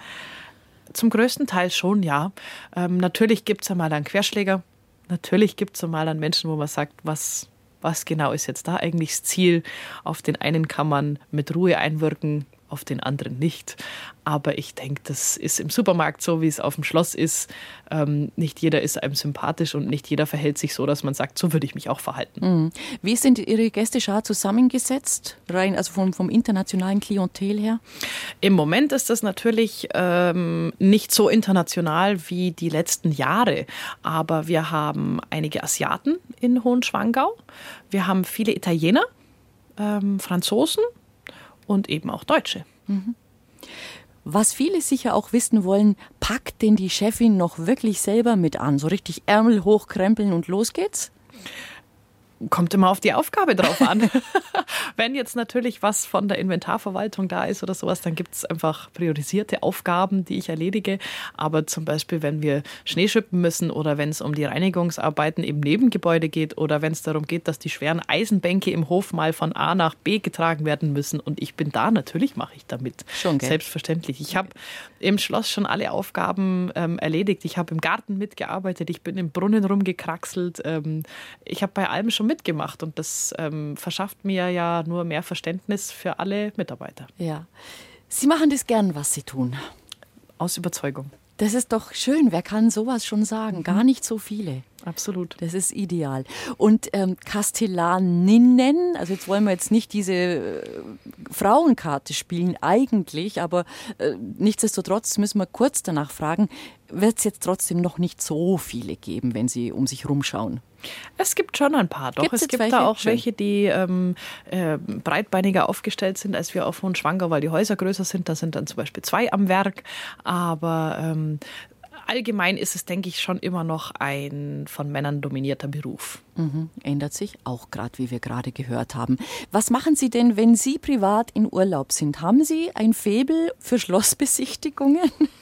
Zum größten Teil schon, ja. Ähm, natürlich gibt es ja mal einen Querschläger. Natürlich gibt es ja mal einen Menschen, wo man sagt, was, was genau ist jetzt da eigentlich das Ziel? Auf den einen kann man mit Ruhe einwirken, auf den anderen nicht. Aber ich denke, das ist im Supermarkt so, wie es auf dem Schloss ist. Ähm, nicht jeder ist einem sympathisch und nicht jeder verhält sich so, dass man sagt, so würde ich mich auch verhalten. Mhm. Wie sind Ihre Gästeschar zusammengesetzt, rein also vom, vom internationalen Klientel her? Im Moment ist das natürlich ähm, nicht so international wie die letzten Jahre. Aber wir haben einige Asiaten in Hohenschwangau. Wir haben viele Italiener, ähm, Franzosen und eben auch Deutsche. Mhm. Was viele sicher auch wissen wollen, packt denn die Chefin noch wirklich selber mit an? So richtig Ärmel hochkrempeln und los geht's? Kommt immer auf die Aufgabe drauf an. Wenn jetzt natürlich was von der Inventarverwaltung da ist oder sowas, dann gibt es einfach priorisierte Aufgaben, die ich erledige. Aber zum Beispiel, wenn wir Schnee schippen müssen oder wenn es um die Reinigungsarbeiten im Nebengebäude geht oder wenn es darum geht, dass die schweren Eisenbänke im Hof mal von A nach B getragen werden müssen und ich bin da, natürlich mache ich damit. Schon, gell? Selbstverständlich. Ich habe im Schloss schon alle Aufgaben ähm, erledigt. Ich habe im Garten mitgearbeitet, ich bin im Brunnen rumgekraxelt. Ähm, ich habe bei allem schon mitgemacht und das ähm, verschafft mir ja nur mehr Verständnis für alle Mitarbeiter. Ja. Sie machen das gern, was Sie tun. Aus Überzeugung. Das ist doch schön. Wer kann sowas schon sagen? Mhm. Gar nicht so viele. Absolut. Das ist ideal. Und ähm, Kastellaninnen, also jetzt wollen wir jetzt nicht diese äh, Frauenkarte spielen eigentlich, aber äh, nichtsdestotrotz müssen wir kurz danach fragen, wird es jetzt trotzdem noch nicht so viele geben, wenn Sie um sich rumschauen? Es gibt schon ein paar, doch. Gibt's es gibt da auch Schön. welche, die ähm, äh, breitbeiniger aufgestellt sind als wir auf Hohenschwangau, weil die Häuser größer sind. Da sind dann zum Beispiel zwei am Werk. Aber ähm, allgemein ist es, denke ich, schon immer noch ein von Männern dominierter Beruf. Mhm. Ändert sich auch gerade, wie wir gerade gehört haben. Was machen Sie denn, wenn Sie privat in Urlaub sind? Haben Sie ein Faible für Schlossbesichtigungen?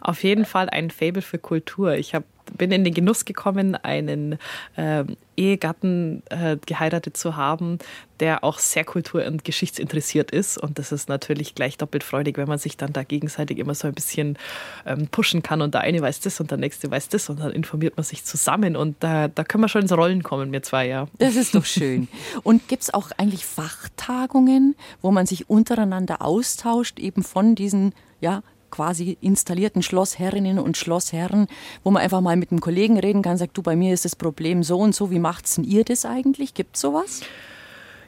Auf jeden Fall ein Faible für Kultur. Ich habe bin in den Genuss gekommen, einen äh, Ehegatten äh, geheiratet zu haben, der auch sehr kultur- und geschichtsinteressiert ist. Und das ist natürlich gleich doppelt freudig, wenn man sich dann da gegenseitig immer so ein bisschen ähm, pushen kann. Und der eine weiß das und der nächste weiß das. Und dann informiert man sich zusammen. Und da, da können wir schon ins Rollen kommen, wir zwei, ja. Das ist doch schön. Und gibt es auch eigentlich Fachtagungen, wo man sich untereinander austauscht, eben von diesen ja, quasi installierten Schlossherrinnen und Schlossherren, wo man einfach mal mit einem Kollegen reden kann, sagt, du, bei mir ist das Problem so und so, wie macht's denn ihr das eigentlich? Gibt es sowas?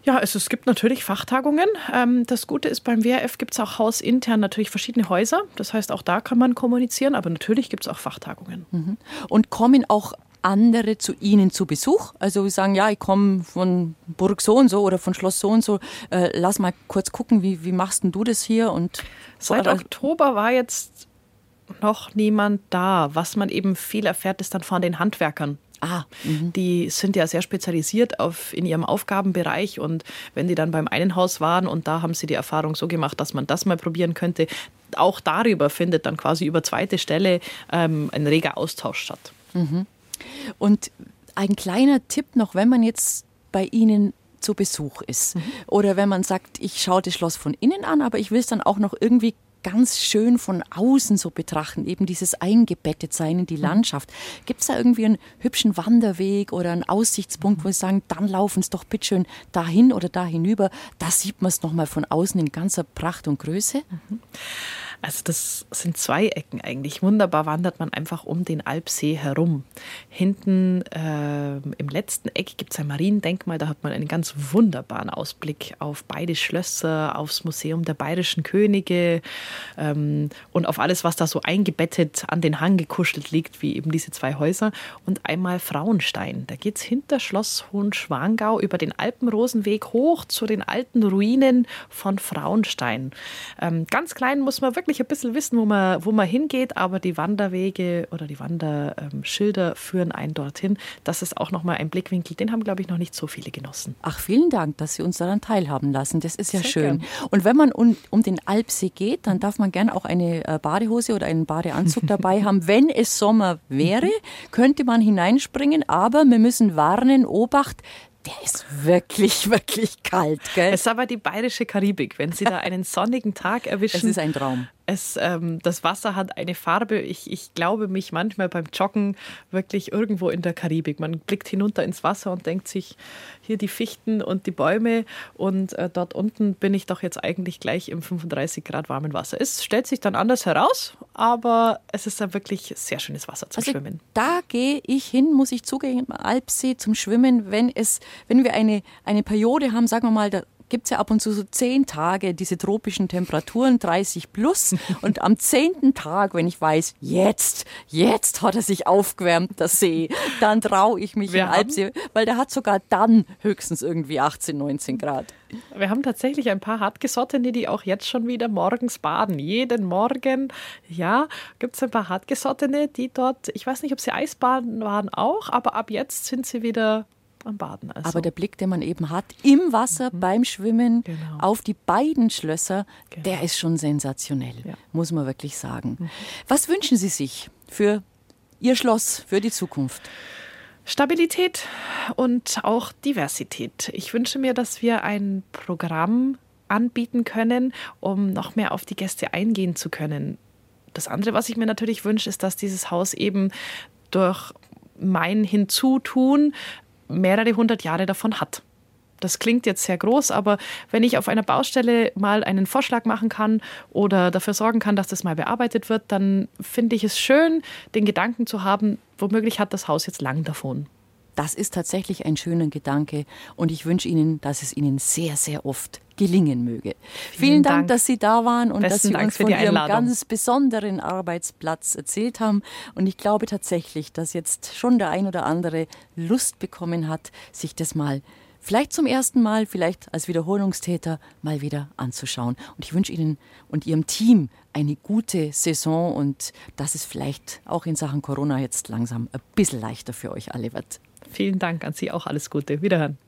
Ja, es, es gibt natürlich Fachtagungen. Ähm, das Gute ist, beim WRF gibt es auch hausintern natürlich verschiedene Häuser. Das heißt, auch da kann man kommunizieren, aber natürlich gibt es auch Fachtagungen. Mhm. Und kommen auch andere zu Ihnen zu Besuch. Also wir sagen, ja, ich komme von Burg so und so oder von Schloss so und so. Äh, lass mal kurz gucken, wie, wie machst denn du das hier? Und Seit Oktober war jetzt noch niemand da. Was man eben viel erfährt, ist dann von den Handwerkern. Ah, mhm. die sind ja sehr spezialisiert auf, in ihrem Aufgabenbereich und wenn die dann beim einen Haus waren und da haben sie die Erfahrung so gemacht, dass man das mal probieren könnte, auch darüber findet dann quasi über zweite Stelle ähm, ein reger Austausch statt. Mhm. Und ein kleiner Tipp noch, wenn man jetzt bei Ihnen zu Besuch ist mhm. oder wenn man sagt, ich schaue das Schloss von innen an, aber ich will es dann auch noch irgendwie ganz schön von außen so betrachten, eben dieses Eingebettetsein in die mhm. Landschaft. Gibt es da irgendwie einen hübschen Wanderweg oder einen Aussichtspunkt, wo Sie sagen, dann laufen Sie doch bitteschön dahin oder da hinüber, da sieht man es nochmal von außen in ganzer Pracht und Größe? Mhm. Also das sind zwei Ecken eigentlich. Wunderbar wandert man einfach um den Alpsee herum. Hinten äh, im letzten Eck gibt es ein Mariendenkmal, da hat man einen ganz wunderbaren Ausblick auf beide Schlösser, aufs Museum der bayerischen Könige ähm, und auf alles, was da so eingebettet an den Hang gekuschelt liegt, wie eben diese zwei Häuser. Und einmal Frauenstein. Da geht es hinter Schloss Hohenschwangau über den Alpenrosenweg hoch zu den alten Ruinen von Frauenstein. Ähm, ganz klein muss man wirklich ein bisschen wissen, wo man, wo man hingeht, aber die Wanderwege oder die Wanderschilder führen einen dorthin. Das ist auch nochmal ein Blickwinkel, den haben, glaube ich, noch nicht so viele genossen. Ach, vielen Dank, dass Sie uns daran teilhaben lassen. Das ist ja Sehr schön. Gern. Und wenn man um, um, den Alpsee geht, dann darf man gerne auch eine äh, Badehose oder einen Badeanzug dabei haben. Wenn es Sommer wäre, könnte man hineinspringen, aber wir müssen warnen, Obacht, der ist wirklich, wirklich kalt, gell? Es ist aber die bayerische Karibik. Wenn Sie da einen sonnigen Tag erwischen. Es ist ein Traum. Es, ähm, das Wasser hat eine Farbe. Ich, ich glaube mich manchmal beim Joggen wirklich irgendwo in der Karibik. Man blickt hinunter ins Wasser und denkt sich, hier die Fichten und die Bäume und äh, dort unten bin ich doch jetzt eigentlich gleich im 35 Grad warmen Wasser. Es stellt sich dann anders heraus, aber es ist ein wirklich sehr schönes Wasser zum also Schwimmen. Da gehe ich hin, muss ich zugeben, Alpsee zum Schwimmen, wenn es, wenn wir eine, eine Periode haben, sagen wir mal, da gibt es ja ab und zu so zehn Tage diese tropischen Temperaturen, 30 plus. Und am zehnten Tag, wenn ich weiß, jetzt, jetzt hat er sich aufgewärmt, der See, dann traue ich mich Wir in Alpsee, weil der hat sogar dann höchstens irgendwie 18, 19 Grad. Wir haben tatsächlich ein paar Hartgesottene, die auch jetzt schon wieder morgens baden. Jeden Morgen, ja, gibt es ein paar Hartgesottene, die dort, ich weiß nicht, ob sie Eisbaden waren auch, aber ab jetzt sind sie wieder am Baden. Also. Aber der Blick, den man eben hat im Wasser mhm. beim Schwimmen genau. auf die beiden Schlösser, genau. der ist schon sensationell, ja. muss man wirklich sagen. Mhm. Was wünschen Sie sich für Ihr Schloss, für die Zukunft? Stabilität und auch Diversität. Ich wünsche mir, dass wir ein Programm anbieten können, um noch mehr auf die Gäste eingehen zu können. Das andere, was ich mir natürlich wünsche, ist, dass dieses Haus eben durch mein Hinzutun mehrere hundert Jahre davon hat. Das klingt jetzt sehr groß, aber wenn ich auf einer Baustelle mal einen Vorschlag machen kann oder dafür sorgen kann, dass das mal bearbeitet wird, dann finde ich es schön, den Gedanken zu haben, womöglich hat das Haus jetzt lang davon. Das ist tatsächlich ein schöner Gedanke und ich wünsche Ihnen, dass es Ihnen sehr, sehr oft gelingen möge. Vielen, Vielen Dank, Dank, dass Sie da waren und Besten dass Sie Dank uns von Ihrem ganz besonderen Arbeitsplatz erzählt haben. Und ich glaube tatsächlich, dass jetzt schon der ein oder andere Lust bekommen hat, sich das mal vielleicht zum ersten Mal, vielleicht als Wiederholungstäter mal wieder anzuschauen. Und ich wünsche Ihnen und Ihrem Team eine gute Saison und dass es vielleicht auch in Sachen Corona jetzt langsam ein bisschen leichter für euch alle wird. Vielen Dank an Sie auch. Alles Gute. Wiederhören.